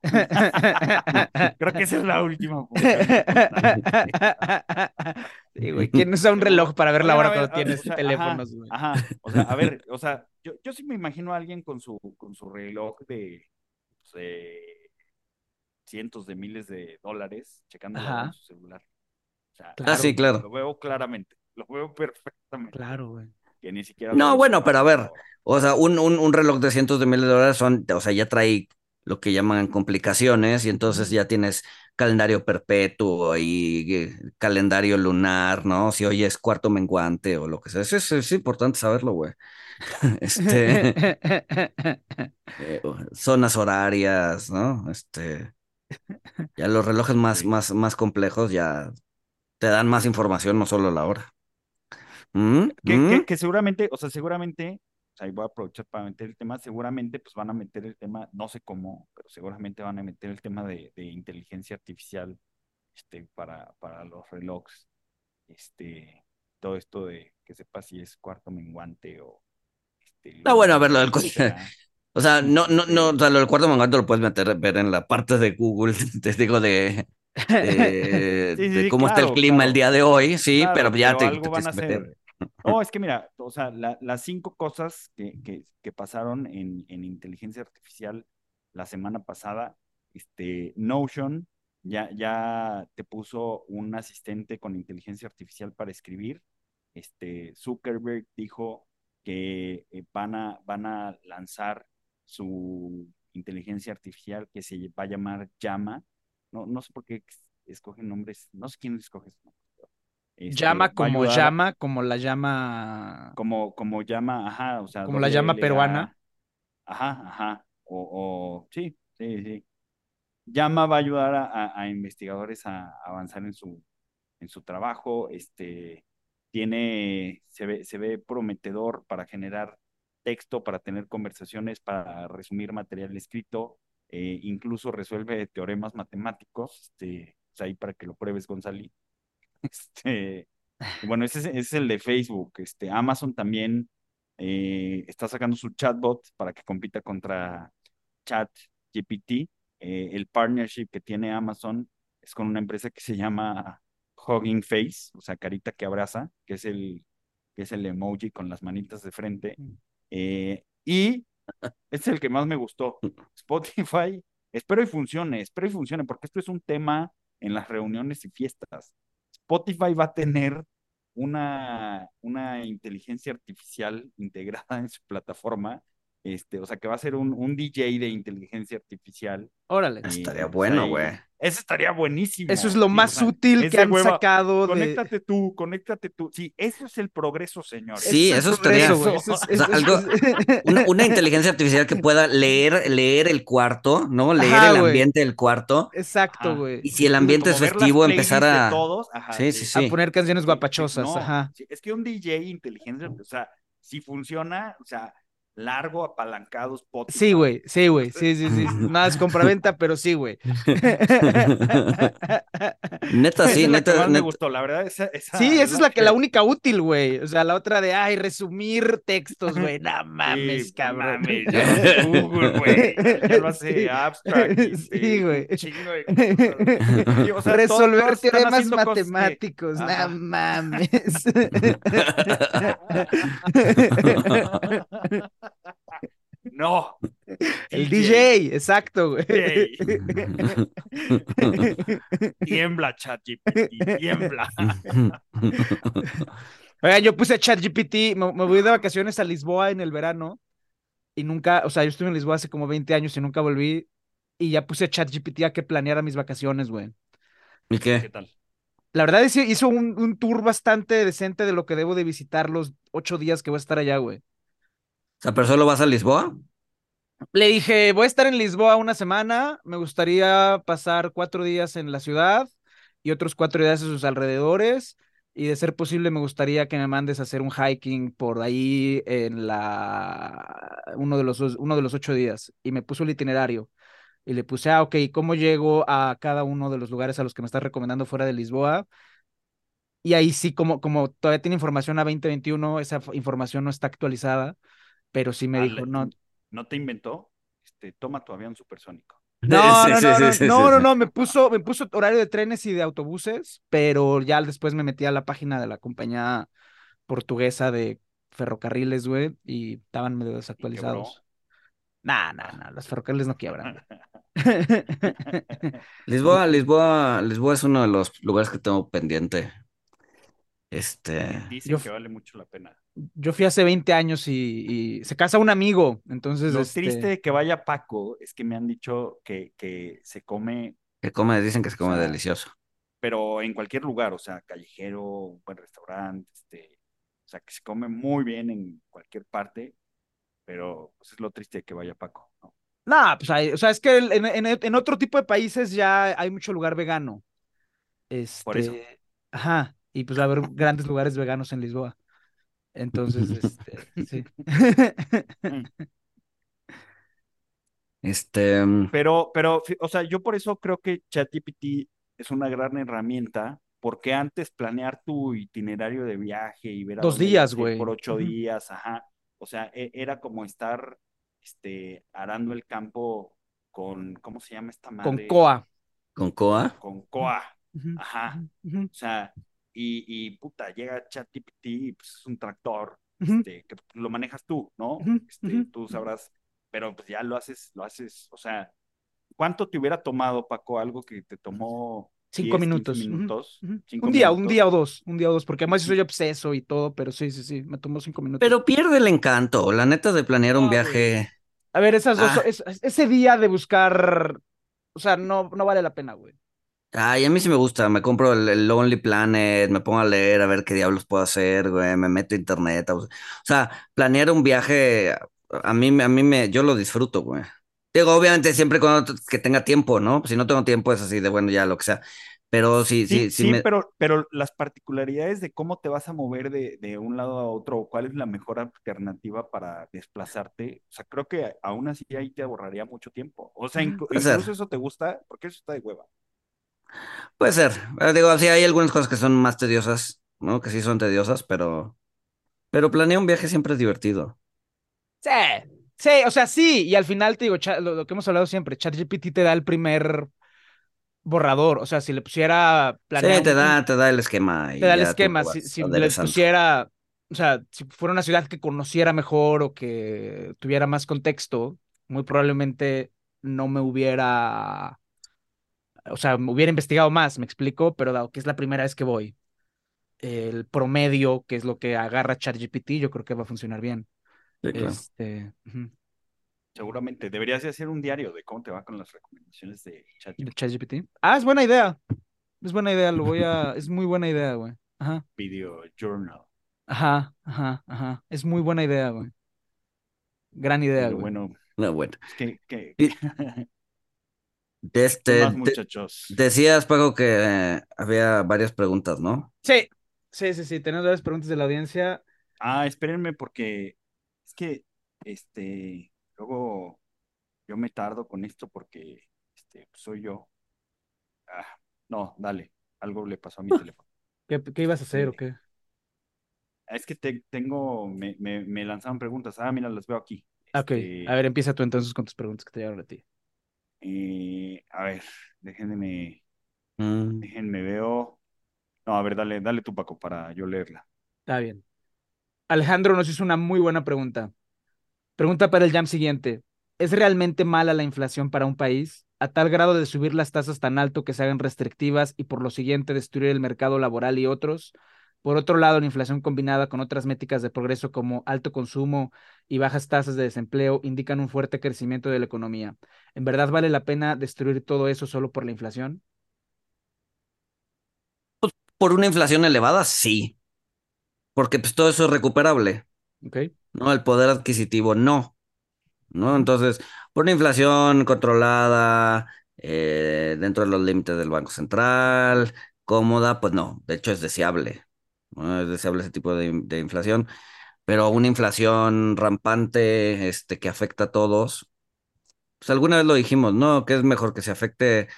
Creo que esa es la última. función. Sí, güey. ¿Quién usa un reloj para ver la hora cuando tienes o sea, teléfonos, güey? Ajá. O sea, a ver, o sea, yo, yo sí me imagino a alguien con su, con su reloj de, pues, de cientos de miles de dólares checando su celular. O sea, Claro, Ah, sí, claro. lo veo claramente, lo veo perfectamente. Claro, güey. Que ni siquiera No, bueno, pero a para ver. O sea, un, un, un reloj de cientos de miles de dólares son, o sea, ya trae lo que llaman complicaciones y entonces ya tienes calendario perpetuo y eh, calendario lunar, ¿no? Si hoy es cuarto menguante o lo que sea. Eso es, es importante saberlo, güey. Este, eh, zonas horarias, ¿no? Este, ya los relojes más, más, más complejos ya te dan más información, no solo la hora. ¿Mm? Que, ¿Mm? que, que seguramente, o sea, seguramente, o sea, y voy a aprovechar para meter el tema, seguramente pues van a meter el tema, no sé cómo, pero seguramente van a meter el tema de, de inteligencia artificial este, para, para los relojes. Este, todo esto de que sepa si es cuarto menguante o este, Ah, bueno, a ver, lo del. O sea, no, no, no, o sea, lo del cuarto menguante lo puedes meter, ver en la parte de Google, te digo, de, de, Sí, sí, de sí, cómo está el clima claro. el día de hoy, sí, Claro, pero ya pero te, algo te van tienes a que meter. hacer. No, es que mira, o sea, la- las cinco cosas que, que, que pasaron en, en inteligencia artificial la semana pasada, este, Notion ya, ya te puso un asistente con inteligencia artificial para escribir. Este, Zuckerberg dijo que eh, van a, van a lanzar su inteligencia artificial que se va a llamar Llama. No, no sé por qué escogen nombres, no sé quién escoge ese nombre. pero, este, Llama como llama, como la llama. como, como llama, ajá, o sea, Como la llama peruana. Ajá, ajá. O, o sí, sí, sí. Llama va a ayudar a, a- investigadores a, a avanzar en su, en su trabajo. Este tiene, se ve, se ve prometedor para generar texto, para tener conversaciones, para resumir material escrito, eh, incluso resuelve teoremas matemáticos, este, pues ahí para que lo pruebes, González. Este, bueno, ese es, ese es el de Facebook. Este, Amazon también eh, está sacando su chatbot para que compita contra ChatGPT. Eh, el partnership que tiene Amazon es con una empresa que se llama Hugging Face, o sea, carita que abraza, que es el, que es el emoji con las manitas de frente. Eh, y es el que más me gustó. Spotify, espero y funcione, espero y funcione, porque esto es un tema en las reuniones y fiestas. Spotify va a tener una, una inteligencia artificial integrada en su plataforma, este, o sea, que va a ser un, un DJ de inteligencia artificial. Órale. y, Estaría pues, bueno, güey. Eso estaría buenísimo. Eso es lo sí, o más sea, útil que han hueva. sacado de. Conéctate tú, conéctate tú. Sí, eso es el progreso, señor. Sí, eso estaría-. Eso O sea, algo- Una, una inteligencia artificial que pueda leer, leer el cuarto, ¿no? Leer Ajá, el ambiente del cuarto. Exacto, güey. Y si el ambiente es Como festivo, empezar a. todos. Ajá, Sí, sí, sí. A poner canciones guapachosas, no, ajá. sí, es que un DJ inteligente, o sea, si funciona, o sea, largo, apalancado, Spotify. Sí, güey, sí, güey, sí, sí, sí. Nada es compraventa, pero sí, güey. Neta, Esa sí, es la que neta, más me neta. gustó, la verdad, esa, esa Sí, esa es la que la única útil, güey. O sea, la otra de, ay, resumir textos, güey. No mames, Sí, no cabrón. mames, ya lo Google, güey. Ya, lo hace Sí. abstract. Sí, güey. chingo de o sea, Resolver teoremas que- matemáticos, Ajá. no mames. No. El DJ, exacto, güey. Tiembla, ChatGPT, tiembla. Oigan, yo puse ChatGPT, me, me voy de vacaciones a Lisboa en el verano y nunca, o sea, yo estuve en Lisboa hace como 20 años y nunca volví y ya puse ChatGPT a que planeara mis vacaciones, güey. ¿Y ¿Qué qué? tal? La verdad es que hizo un, un tour bastante decente de lo que debo de visitar los ocho días que voy a estar allá, güey. O sea, pero solo vas a Lisboa. Le dije, voy a estar en Lisboa una semana, me gustaría pasar cuatro días en la ciudad y otros cuatro días en sus alrededores y de ser posible me gustaría que me mandes a hacer un hiking por ahí en la uno de los uno de los ocho días y me puso el itinerario y le puse, ah, ok, ¿cómo llego a cada uno de los lugares a los que me estás recomendando fuera de Lisboa? Y ahí sí, como, como todavía tiene información a 2021, esa información no está actualizada, pero sí me Ah, dijo, no, ¿No te inventó? Este, toma tu avión supersónico. no, Sí, no, no, sí, no, sí, no, sí, no, sí. no, me puso, me puso horario de trenes y de autobuses, pero ya después me metí a la página de la compañía portuguesa de ferrocarriles, güey, y estaban medio desactualizados. Nah, nah, nah, los ferrocarriles no quiebran. Lisboa, Lisboa, Lisboa es uno de los lugares que tengo pendiente. Este, Dicen Yo que vale mucho la pena. Yo fui hace 20 años y, y se casa un amigo, entonces, Lo este, triste de que vaya Paco es que me han dicho que, que se come, que come, dicen que se come O sea, delicioso. pero en cualquier lugar, o sea, callejero, un buen restaurante, este, o sea, que se come muy bien en cualquier parte, pero pues es lo triste de que vaya Paco, ¿no? Nah, pues hay, o sea, es que el- en, en- en otro tipo de países ya hay mucho lugar vegano. Por eso. Este, ajá, y pues va a haber grandes lugares veganos en Lisboa. Entonces, este, sí. Este, mm, Pero, pero, o sea, yo por eso creo que ChatGPT es una gran herramienta, porque antes planear tu itinerario de viaje y ver a Dos dónde días, güey. por ocho días, ajá, o sea, e- era como estar, este, arando el campo con, ¿cómo se llama esta Con madre? coa. con coa. Con coa, ajá, o sea, y, y puta, llega ChatGPT y pues es un tractor, este, que lo manejas tú, ¿no? Este, tú sabrás, pero pues ya lo haces, lo haces, o sea, ¿cuánto te hubiera tomado, Paco, algo que te tomó Cinco 10, 15 minutos. Cinco Un día, un día o dos, un día o dos, porque además soy obseso y todo, pero sí, sí, sí, me tomó cinco minutos. Pero pierde el encanto, la neta de planear un viaje. A ver, esas dos, Ah. es- ese día de buscar, o sea, no, no vale la pena, güey. Ay, a mí sí me gusta, me compro el, el Lonely Planet, me pongo a leer a ver qué diablos puedo hacer, güey, me meto a internet. O sea, planear un viaje, a- mí, a mí me, yo lo disfruto, güey. Digo, obviamente siempre cuando que tenga tiempo, ¿no? Si no tengo tiempo es así de, bueno, ya lo que sea. Pero sí, Sí, sí, sí sí, me... pero, pero las particularidades de cómo te vas a mover de, de un lado a otro, o cuál es la mejor alternativa para desplazarte, o sea, creo que aún así ahí te ahorraría mucho tiempo. O sea, incluso eso te gusta, porque eso está de hueva. Puede ser. Eh, Digo, sí, hay algunas cosas que son más tediosas, ¿no? Que sí son tediosas, pero... Pero planear un viaje siempre es divertido. Sí, sí, o sea, sí, y al final te digo, lo, lo que hemos hablado siempre, ChatGPT te da el primer borrador, o sea, si le pusiera planear Sí, te un- da, te da el esquema te da el esquema, si, si le pusiera, o sea, si fuera una ciudad que conociera mejor o que tuviera más contexto, muy probablemente no me hubiera, o sea, me hubiera investigado más, me explico, pero dado que es la primera vez que voy, el promedio, que es lo que agarra ChatGPT, yo creo que va a funcionar bien. Sí, claro. Este, Seguramente. Deberías de hacer un diario de cómo te va con las recomendaciones de de ChatGPT. ChatGPT. Ah, es buena idea. Es buena idea, lo voy a, es muy buena idea, güey. Ajá, Video Journal. ajá, ajá, ajá. Es muy buena idea, güey. Gran idea, Pero güey. bueno, No, bueno. es que, que- Y- ¿qué Este, más, de- muchachos? decías, Paco, que eh, había varias preguntas, ¿no? Sí, sí, sí, sí. Tenemos varias preguntas de la audiencia. Ah, espérenme porque es que, este, luego yo me tardo con esto porque, este, soy yo. Ah, no, dale, algo le pasó a mi teléfono. ¿Qué, qué ibas a hacer o qué? Es que te- tengo, me, me, me lanzaron preguntas. Ah, mira, las veo aquí. Ah, Ok, Este, a ver, empieza tú entonces con tus preguntas que te llegaron a ti. Eh, a ver, déjenme, Mm, déjenme veo. No, a ver, dale, dale tú, Paco, para yo leerla. Está bien. Alejandro nos hizo una muy buena pregunta. Pregunta para el jam siguiente. ¿Es realmente mala la inflación para un país? A tal grado de subir las tasas tan alto que se hagan restrictivas y por lo siguiente destruir el mercado laboral y otros. Por otro lado, la inflación combinada con otras métricas de progreso como alto consumo y bajas tasas de desempleo indican un fuerte crecimiento de la economía. ¿En verdad vale la pena destruir todo eso solo por la inflación? Por una inflación elevada, sí. Porque pues todo eso es recuperable. ¿no? El poder adquisitivo, no. ¿No? Entonces, por una inflación controlada, eh, dentro de los límites del Banco Central, cómoda, pues no. De hecho, es deseable. ¿No? Es deseable ese tipo de, de inflación. Pero una inflación rampante, este, que afecta a todos, pues alguna vez lo dijimos, ¿no? Que es mejor que se afecte,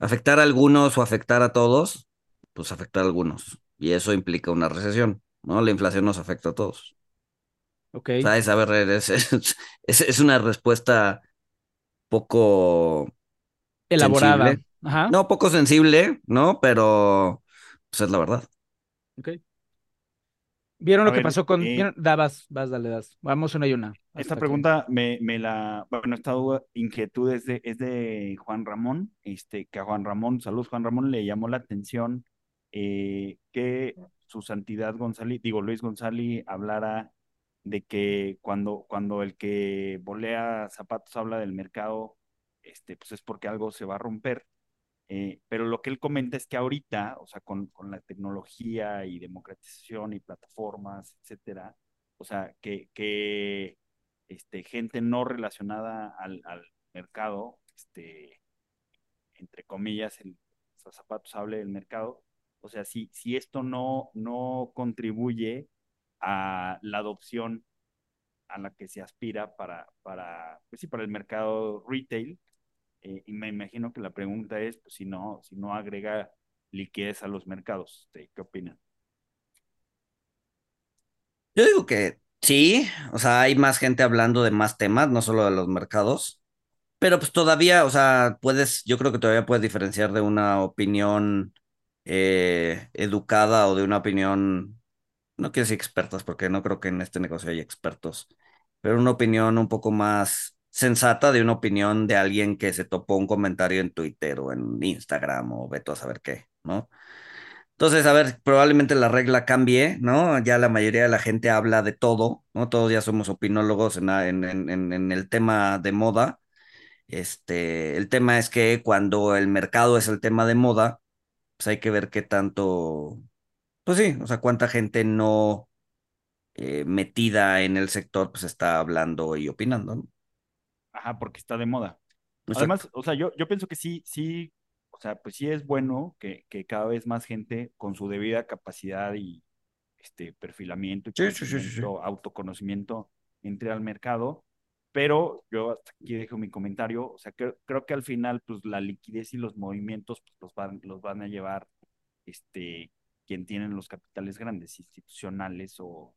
afectar a algunos o afectar a todos, pues afectar a algunos. y eso implica una recesión, ¿no? La inflación nos afecta a todos. Ok. O sea, es, a ver, es, es, es- una respuesta poco Elaborada. sensible. Ajá. No, poco sensible, ¿no? Pero pues es la verdad. Ok. ¿Vieron A lo que ver, pasó con... eh, Da, vas, vas, dale, das. Vamos una y una. Esta pregunta me, me la, bueno, esta duda- inquietud es de, es de Juan Ramón, este, que a Juan Ramón, saludos Juan Ramón, le llamó la atención eh, que su santidad González, digo Luis González, hablara de que cuando, cuando el que volea zapatos habla del mercado, este, pues es porque algo se va a romper. Eh, pero lo que él comenta es que ahorita, o sea, con, con la tecnología y democratización y plataformas, etcétera, o sea, que, que este, gente no relacionada al, al mercado, este, entre comillas, el zapatos hable del mercado, o sea, si, si esto no, no contribuye a la adopción a la que se aspira para, para, pues sí, para el mercado retail, eh, y me imagino que la pregunta es, pues si no, si no agrega liquidez a los mercados, ¿qué opinan? Yo digo que sí, o sea, hay más gente hablando de más temas, no solo de los mercados, pero pues todavía, o sea, puedes, yo creo que todavía puedes diferenciar de una opinión eh, educada o de una opinión, no quiero decir expertas, porque no creo que en este negocio haya expertos, pero una opinión un poco más sensata de una opinión de alguien que se topó un comentario en Twitter o en Instagram o veto a saber qué, ¿no? Entonces, a ver, probablemente la regla cambie, ¿no? Ya la mayoría de la gente habla de todo, ¿no? Todos ya somos opinólogos en, en- en el tema de moda. Este, el tema es que cuando el mercado es el tema de moda, pues hay que ver qué tanto, pues sí, o sea, cuánta gente no eh, metida en el sector, pues está hablando y opinando, ¿no? Ajá, porque está de moda. Exacto. Además, o sea, yo, yo pienso que sí, sí, o sea, pues sí es bueno que, que cada vez más gente con su debida capacidad y este perfilamiento y Sí, sí, sí, sí, sí. conocimiento, autoconocimiento entre al mercado, pero yo hasta aquí dejo mi comentario, o sea, creo, creo que al final, pues la liquidez y los movimientos pues, los van, los van a llevar este, quien tienen los capitales grandes, institucionales o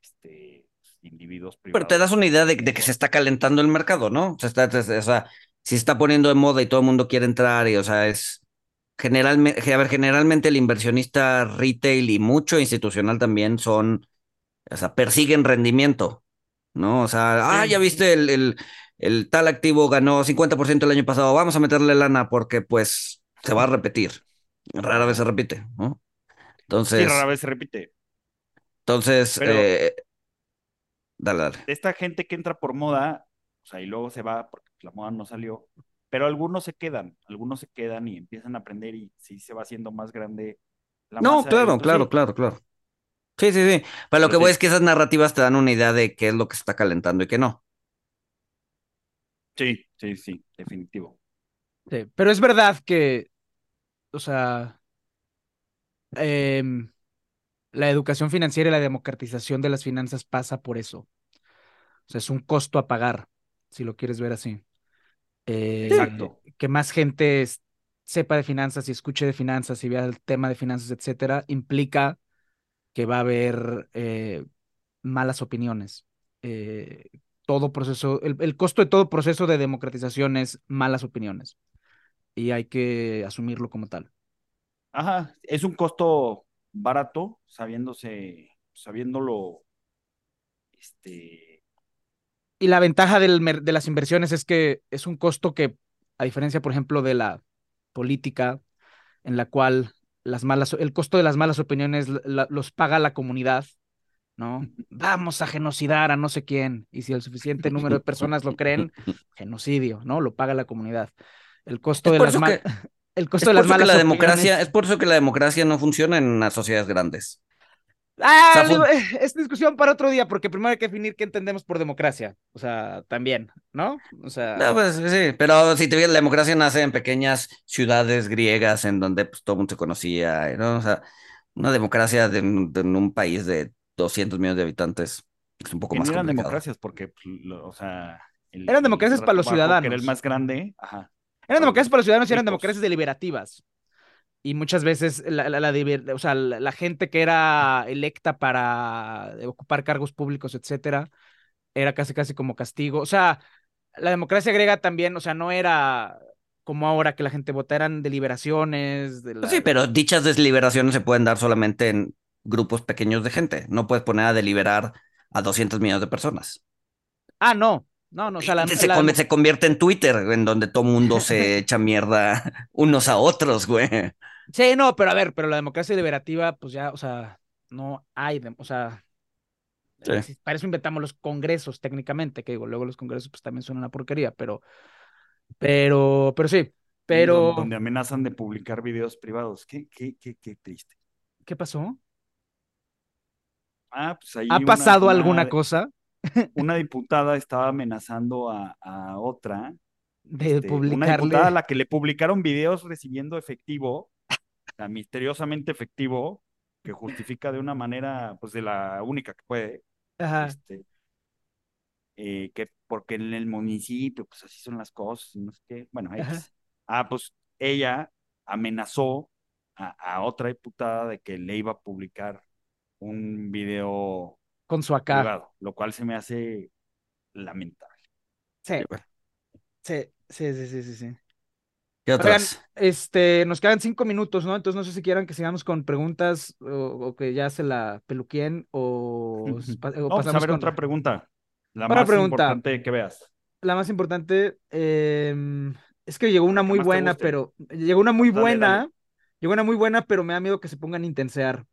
este, individuos privados. Pero te das una idea de, de que se está calentando el mercado, ¿no? Se está, o sea, si se está poniendo de moda y todo el mundo quiere entrar, y o sea, es generalmente, a ver, generalmente el inversionista retail y mucho institucional también son, o sea, persiguen rendimiento, ¿no? O sea, ah, Sí. ya viste el, el, el tal activo ganó 50% el año pasado, vamos a meterle lana porque pues se va a repetir. Rara vez se repite, ¿no? Sí, Entonces, rara vez se repite. entonces, Pero- eh, dale, dale. esta gente que entra por moda, o sea, y luego se va porque la moda no salió, pero algunos se quedan, algunos se quedan y empiezan a aprender y sí se va haciendo más grande la No, masa. claro, Entonces, claro, claro, claro. Sí, sí, sí. Pero lo que voy sí. es que esas narrativas te dan una idea de qué es lo que se está calentando y qué no. Sí, sí, sí, definitivo. Sí, pero es verdad que, o sea, em, la educación financiera y la democratización de las finanzas pasa por eso. O sea, es un costo a pagar, si lo quieres ver así. Eh, Exacto. Que más gente sepa de finanzas y escuche de finanzas y vea el tema de finanzas, etcétera, implica que va a haber eh, malas opiniones. Eh, todo proceso, el, el costo de todo proceso de democratización es malas opiniones y hay que asumirlo como tal. Ajá, es un costo barato, sabiéndose, sabiéndolo, este, Y la ventaja del de las inversiones es que es un costo que, a diferencia, por ejemplo, de la política, en la cual las malas, el costo de las malas opiniones la- los paga la comunidad, ¿no? Vamos a genocidar a no sé quién, y si el suficiente número de personas lo creen, genocidio, ¿no? Lo paga la comunidad. El costo Es de las eso mal- que- el Es costo por de las eso que malas la democracia, es por eso que la democracia no funciona en las sociedades grandes. Ah, sea, digo, fun- eh, es discusión para otro día, porque primero hay que definir qué entendemos por democracia. O sea, también, ¿no? O sea, No, pues sí, pero si te fijas, la democracia nace en pequeñas ciudades griegas en donde pues, todo el mundo se conocía, ¿no? O sea, una democracia de, un- de un país de 200 millones de habitantes es un poco más no eran complicado. democracias porque, pues, lo- o sea, el- Eran el democracias para los Que era ciudadanos. el más grande, ajá. Eran democracias para los ciudadanos y eran democracias deliberativas. y muchas veces la, la, la, o sea, la, gente que era electa para ocupar cargos públicos, etcétera, era casi casi como castigo. O sea, la democracia griega también, o sea, no era como ahora que la gente vota, eran deliberaciones. De pues Sí, pero dichas deliberaciones se pueden dar solamente en grupos pequeños de gente. No puedes poner a deliberar a 200 millones de personas. Ah, no, no, no, o sea, la, se, se, convierte en Twitter, en donde todo mundo se echa mierda unos a otros, güey. Sí, no, pero a ver, pero la democracia deliberativa, pues ya, o sea, no hay, o sea, para eso inventamos los congresos técnicamente, que digo, luego los congresos pues también son una porquería, pero, pero, pero sí, pero... Donde amenazan de publicar videos privados, qué, qué, qué, qué triste. ¿Qué pasó? Ah, pues ahí ¿Ha pasado alguna cosa? Una diputada estaba amenazando a, a otra. De este, publicarle. Una diputada a la que le publicaron videos recibiendo efectivo, misteriosamente efectivo, que justifica de una manera, pues de la única que puede. Ajá. Este, eh, que porque en el municipio, pues así son las cosas, no sé qué. Bueno, ah, pues ella amenazó a, a, otra diputada de que le iba a publicar un video con su acá. lo cual se me hace lamentable. Sí. Sí, sí, sí, sí, sí. ¿Qué otras? este, nos quedan cinco minutos, ¿no? Entonces no sé si quieran que sigamos con preguntas o, que ya se la peluquien o, o Vamos a ver otra pregunta. La más importante que veas. La más importante em, es que llegó una muy buena, pero llegó una muy buena, llegó una muy buena, pero me da miedo que se pongan a intensear.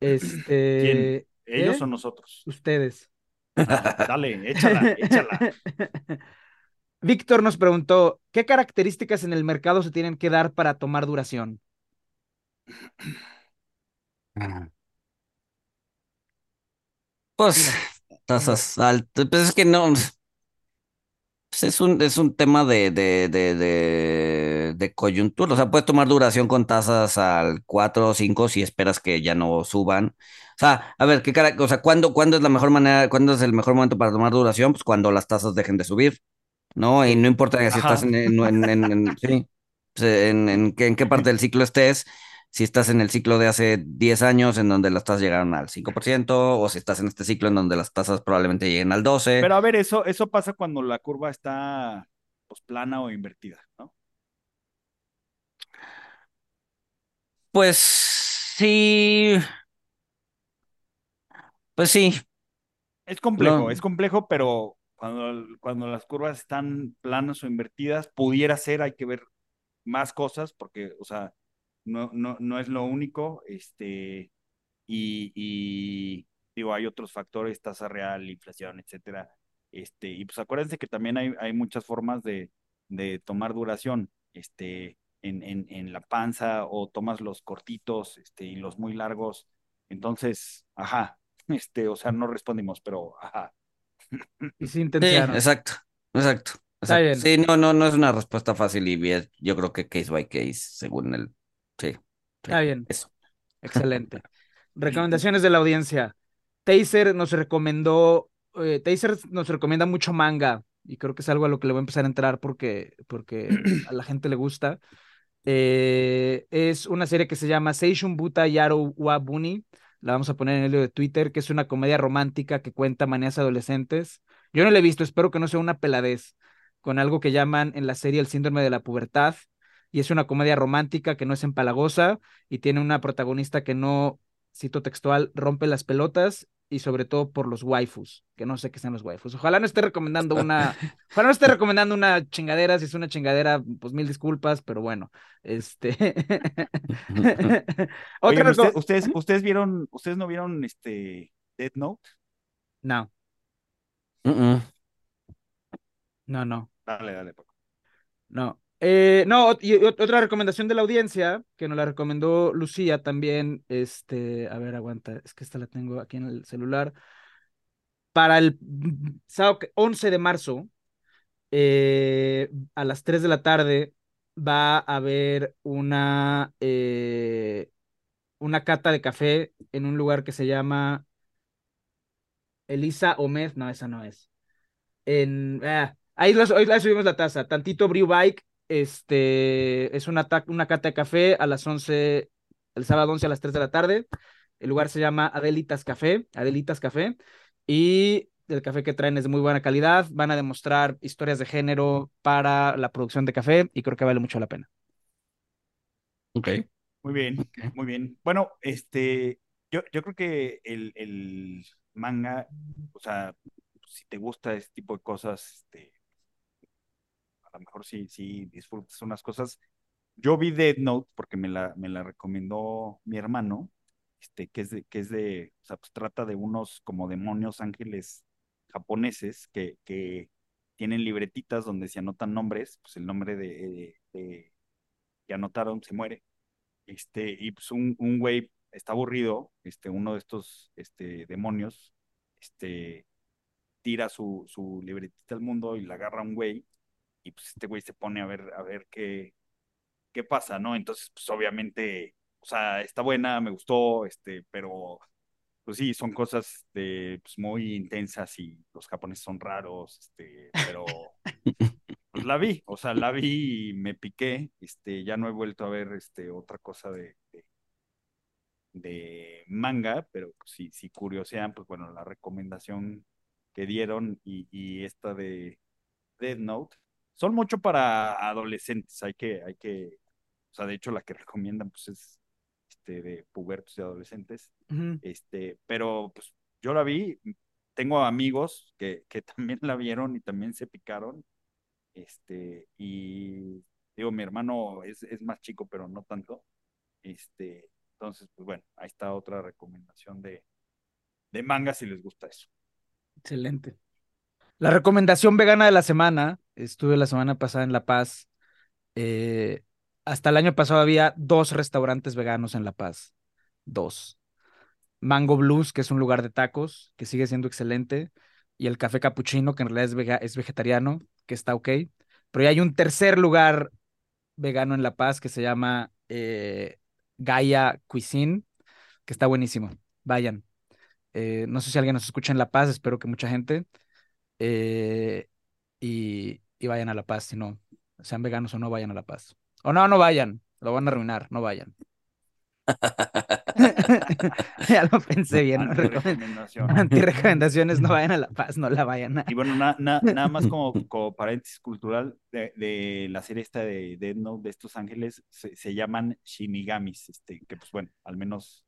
Este, ¿Quién? ¿Ellos ¿eh? o nosotros? Ustedes. Ah, dale, échala, échala. Víctor nos preguntó, ¿qué características en el mercado se tienen que dar para tomar duración? Pues tasas altas, pues es que no, pues es un, es un tema de, de, de, de, coyuntura. O sea, puedes tomar duración con tasas al 4 o 5 si esperas que ya no suban. O sea, a ver, ¿qué cara, o sea, ¿cuándo, ¿cuándo es la mejor manera, cuándo es el mejor momento para tomar duración? Pues cuando las tasas dejen de subir, ¿no? Y no importa si estás en, en, en, sí, pues, en, en, en qué parte del ciclo estés, si estás en el ciclo de hace 10 años en donde las tasas llegaron al 5%, o si estás en este ciclo en donde las tasas probablemente lleguen al 12%. Pero a ver, eso, eso pasa cuando la curva está pues, plana o invertida, ¿no? Pues sí. Pues sí. Es complejo, es complejo, pero cuando, cuando las curvas están planas o invertidas, pudiera ser, hay que ver más cosas, porque, o sea, no, no, no es lo único, este, y, y, digo, hay otros factores, tasa real, inflación, etcétera, este, y pues acuérdense que también hay, hay muchas formas de, de tomar duración, este, en, en, en, la panza, o tomas los cortitos, este, y los muy largos, entonces, ajá, este, o sea, no respondimos, pero ajá. Y sí, exacto, exacto. Sí, no, no, no es una respuesta fácil y bien, yo creo que case by case, según el Sí. Está bien. Eso. Excelente. Recomendaciones de la audiencia. Taser nos recomendó, eh, Taser nos recomienda mucho manga y creo que es algo a lo que le voy a empezar a entrar porque, porque a la gente le gusta. Eh, es una serie que se llama Seishun Buta Yaro wa Buni. La vamos a poner en el de Twitter, que es una comedia romántica que cuenta manías adolescentes. Yo no la he visto, espero que no sea una peladez, con algo que llaman en la serie el síndrome de la pubertad y es una comedia romántica que no es empalagosa y tiene una protagonista que no, cito textual, rompe las pelotas y sobre todo por los waifus, que no sé qué sean los waifus. Ojalá no esté recomendando una, ojalá no esté recomendando una chingadera, si es una chingadera, pues mil disculpas, pero bueno, este. ustedes, ustedes vieron, ustedes no vieron este Dead Note? No. No, no. Dale, dale, Paco. No. Eh, no, y otra recomendación de la audiencia, que nos la recomendó Lucía también, este, a ver, aguanta, es que esta la tengo aquí en el celular. Para el sábado 11 de marzo, eh, a las 3 de la tarde, va a haber una, eh, una cata de café en un lugar que se llama Elisa Omed, no, esa no es. En, ah, ahí, ahí subimos la taza, tantito Brew Bike Este es una, una cata de café a las 11, el sábado 11 a las 3 de la tarde. El lugar se llama Adelitas Café, Adelitas Café. Y el café que traen es de muy buena calidad. Van a demostrar historias de género para la producción de café y creo que vale mucho la pena. Ok. Muy bien, Ok. muy bien. Bueno, este, yo, yo creo que el, el manga, o sea, si te gusta este tipo de cosas, este, lo mejor sí, sí disfrutas unas cosas. Yo vi Death Note porque me la, me la recomendó mi hermano, este, que es de, que es de, o sea, pues trata de unos como demonios ángeles japoneses que, que tienen libretitas donde se anotan nombres, pues el nombre de, de- que anotaron se muere. Este, y pues un, un güey está aburrido, este, uno de estos este, demonios, este, tira su, su libretita al mundo y la agarra un güey, y pues este güey se pone a ver, a ver qué, qué pasa, ¿no? Entonces, pues obviamente, o sea, está buena, me gustó, este, pero pues sí, son cosas de, pues, muy intensas y los japoneses son raros, este, pero pues la vi, o sea, la vi y me piqué, este, ya no he vuelto a ver este, otra cosa de, de, de manga, pero pues, si, si curiosean, pues bueno, la recomendación que dieron y, y esta de Death Note, son mucho para adolescentes, hay que, hay que, o sea, de hecho la que recomiendan pues es este, de pubertos y adolescentes, este, pero pues yo la vi, tengo amigos que, que también la vieron y también se picaron, este, y digo, mi hermano es, es más chico, pero no tanto, este, entonces, pues bueno, ahí está otra recomendación de, de manga si les gusta eso. Excelente. La recomendación vegana de la semana, estuve la semana pasada en La Paz. eh, hasta el año pasado había dos restaurantes veganos en La Paz. Dos. Mango Blues, que es un lugar de tacos, que sigue siendo excelente, y el Café Capuchino, que en realidad es, es vegetariano, que está ok. Pero ya hay un tercer lugar vegano en La Paz que se llama eh, Gaia Cuisine, que está buenísimo. Vayan. Eh, no sé si alguien nos escucha en La Paz, espero que mucha gente. Eh, y, y vayan a La Paz, si no, sean veganos o no, vayan a La Paz. O no, no vayan, lo van a arruinar, no vayan. ya lo pensé bien. ¿no? Recomen- Anti-recomendación. Antirecomendaciones, no vayan a La Paz, no la vayan a... Y bueno, na- na- nada más como, como paréntesis cultural de, de la serie esta de Death Note de estos ángeles, se, se llaman Shinigamis, este, que pues bueno, al menos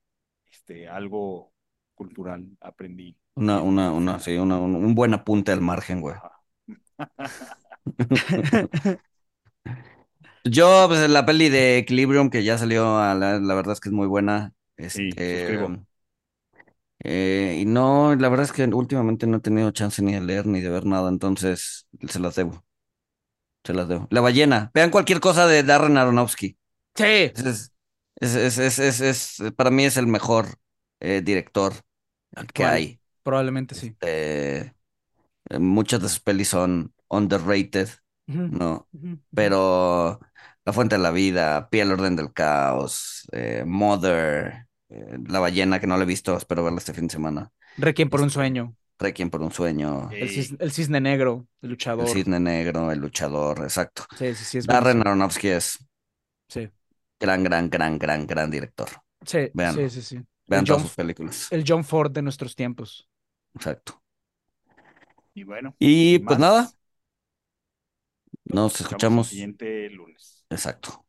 este, algo cultural aprendí. Una, una, una, sí, una, un, un buen apunte al margen, güey. Yo, pues la peli de Equilibrium que ya salió, a la, la verdad es que es muy buena. Sí, Este, suscribo. eh, y no, la verdad es que últimamente no he tenido chance ni de leer ni de ver nada, entonces se las debo. Se las debo. La ballena. Vean cualquier cosa de Darren Aronofsky. Sí, Es, es, es, es, para mí es el mejor eh, director que hay. Probablemente sí. Eh, eh, muchas de sus pelis son underrated, ¿no? Pero La Fuente de la Vida, Pie al Orden del Caos, eh, Mother, eh, La Ballena, que no la he visto, espero verla este fin de semana. Requiem por un Este, sueño. Requiem por un sueño, El cisne, el cisne negro, el El luchador. Cisne Negro, El Luchador, exacto. Sí, sí, sí, es Darren. Aronofsky es Sí, gran, gran, gran, gran, gran director. sí, Véanlo. sí, sí, sí. Vean El todas John, sus películas. el John Ford de nuestros tiempos. Exacto. Y bueno, Y pues más, nada, nos escuchamos el siguiente lunes. Exacto.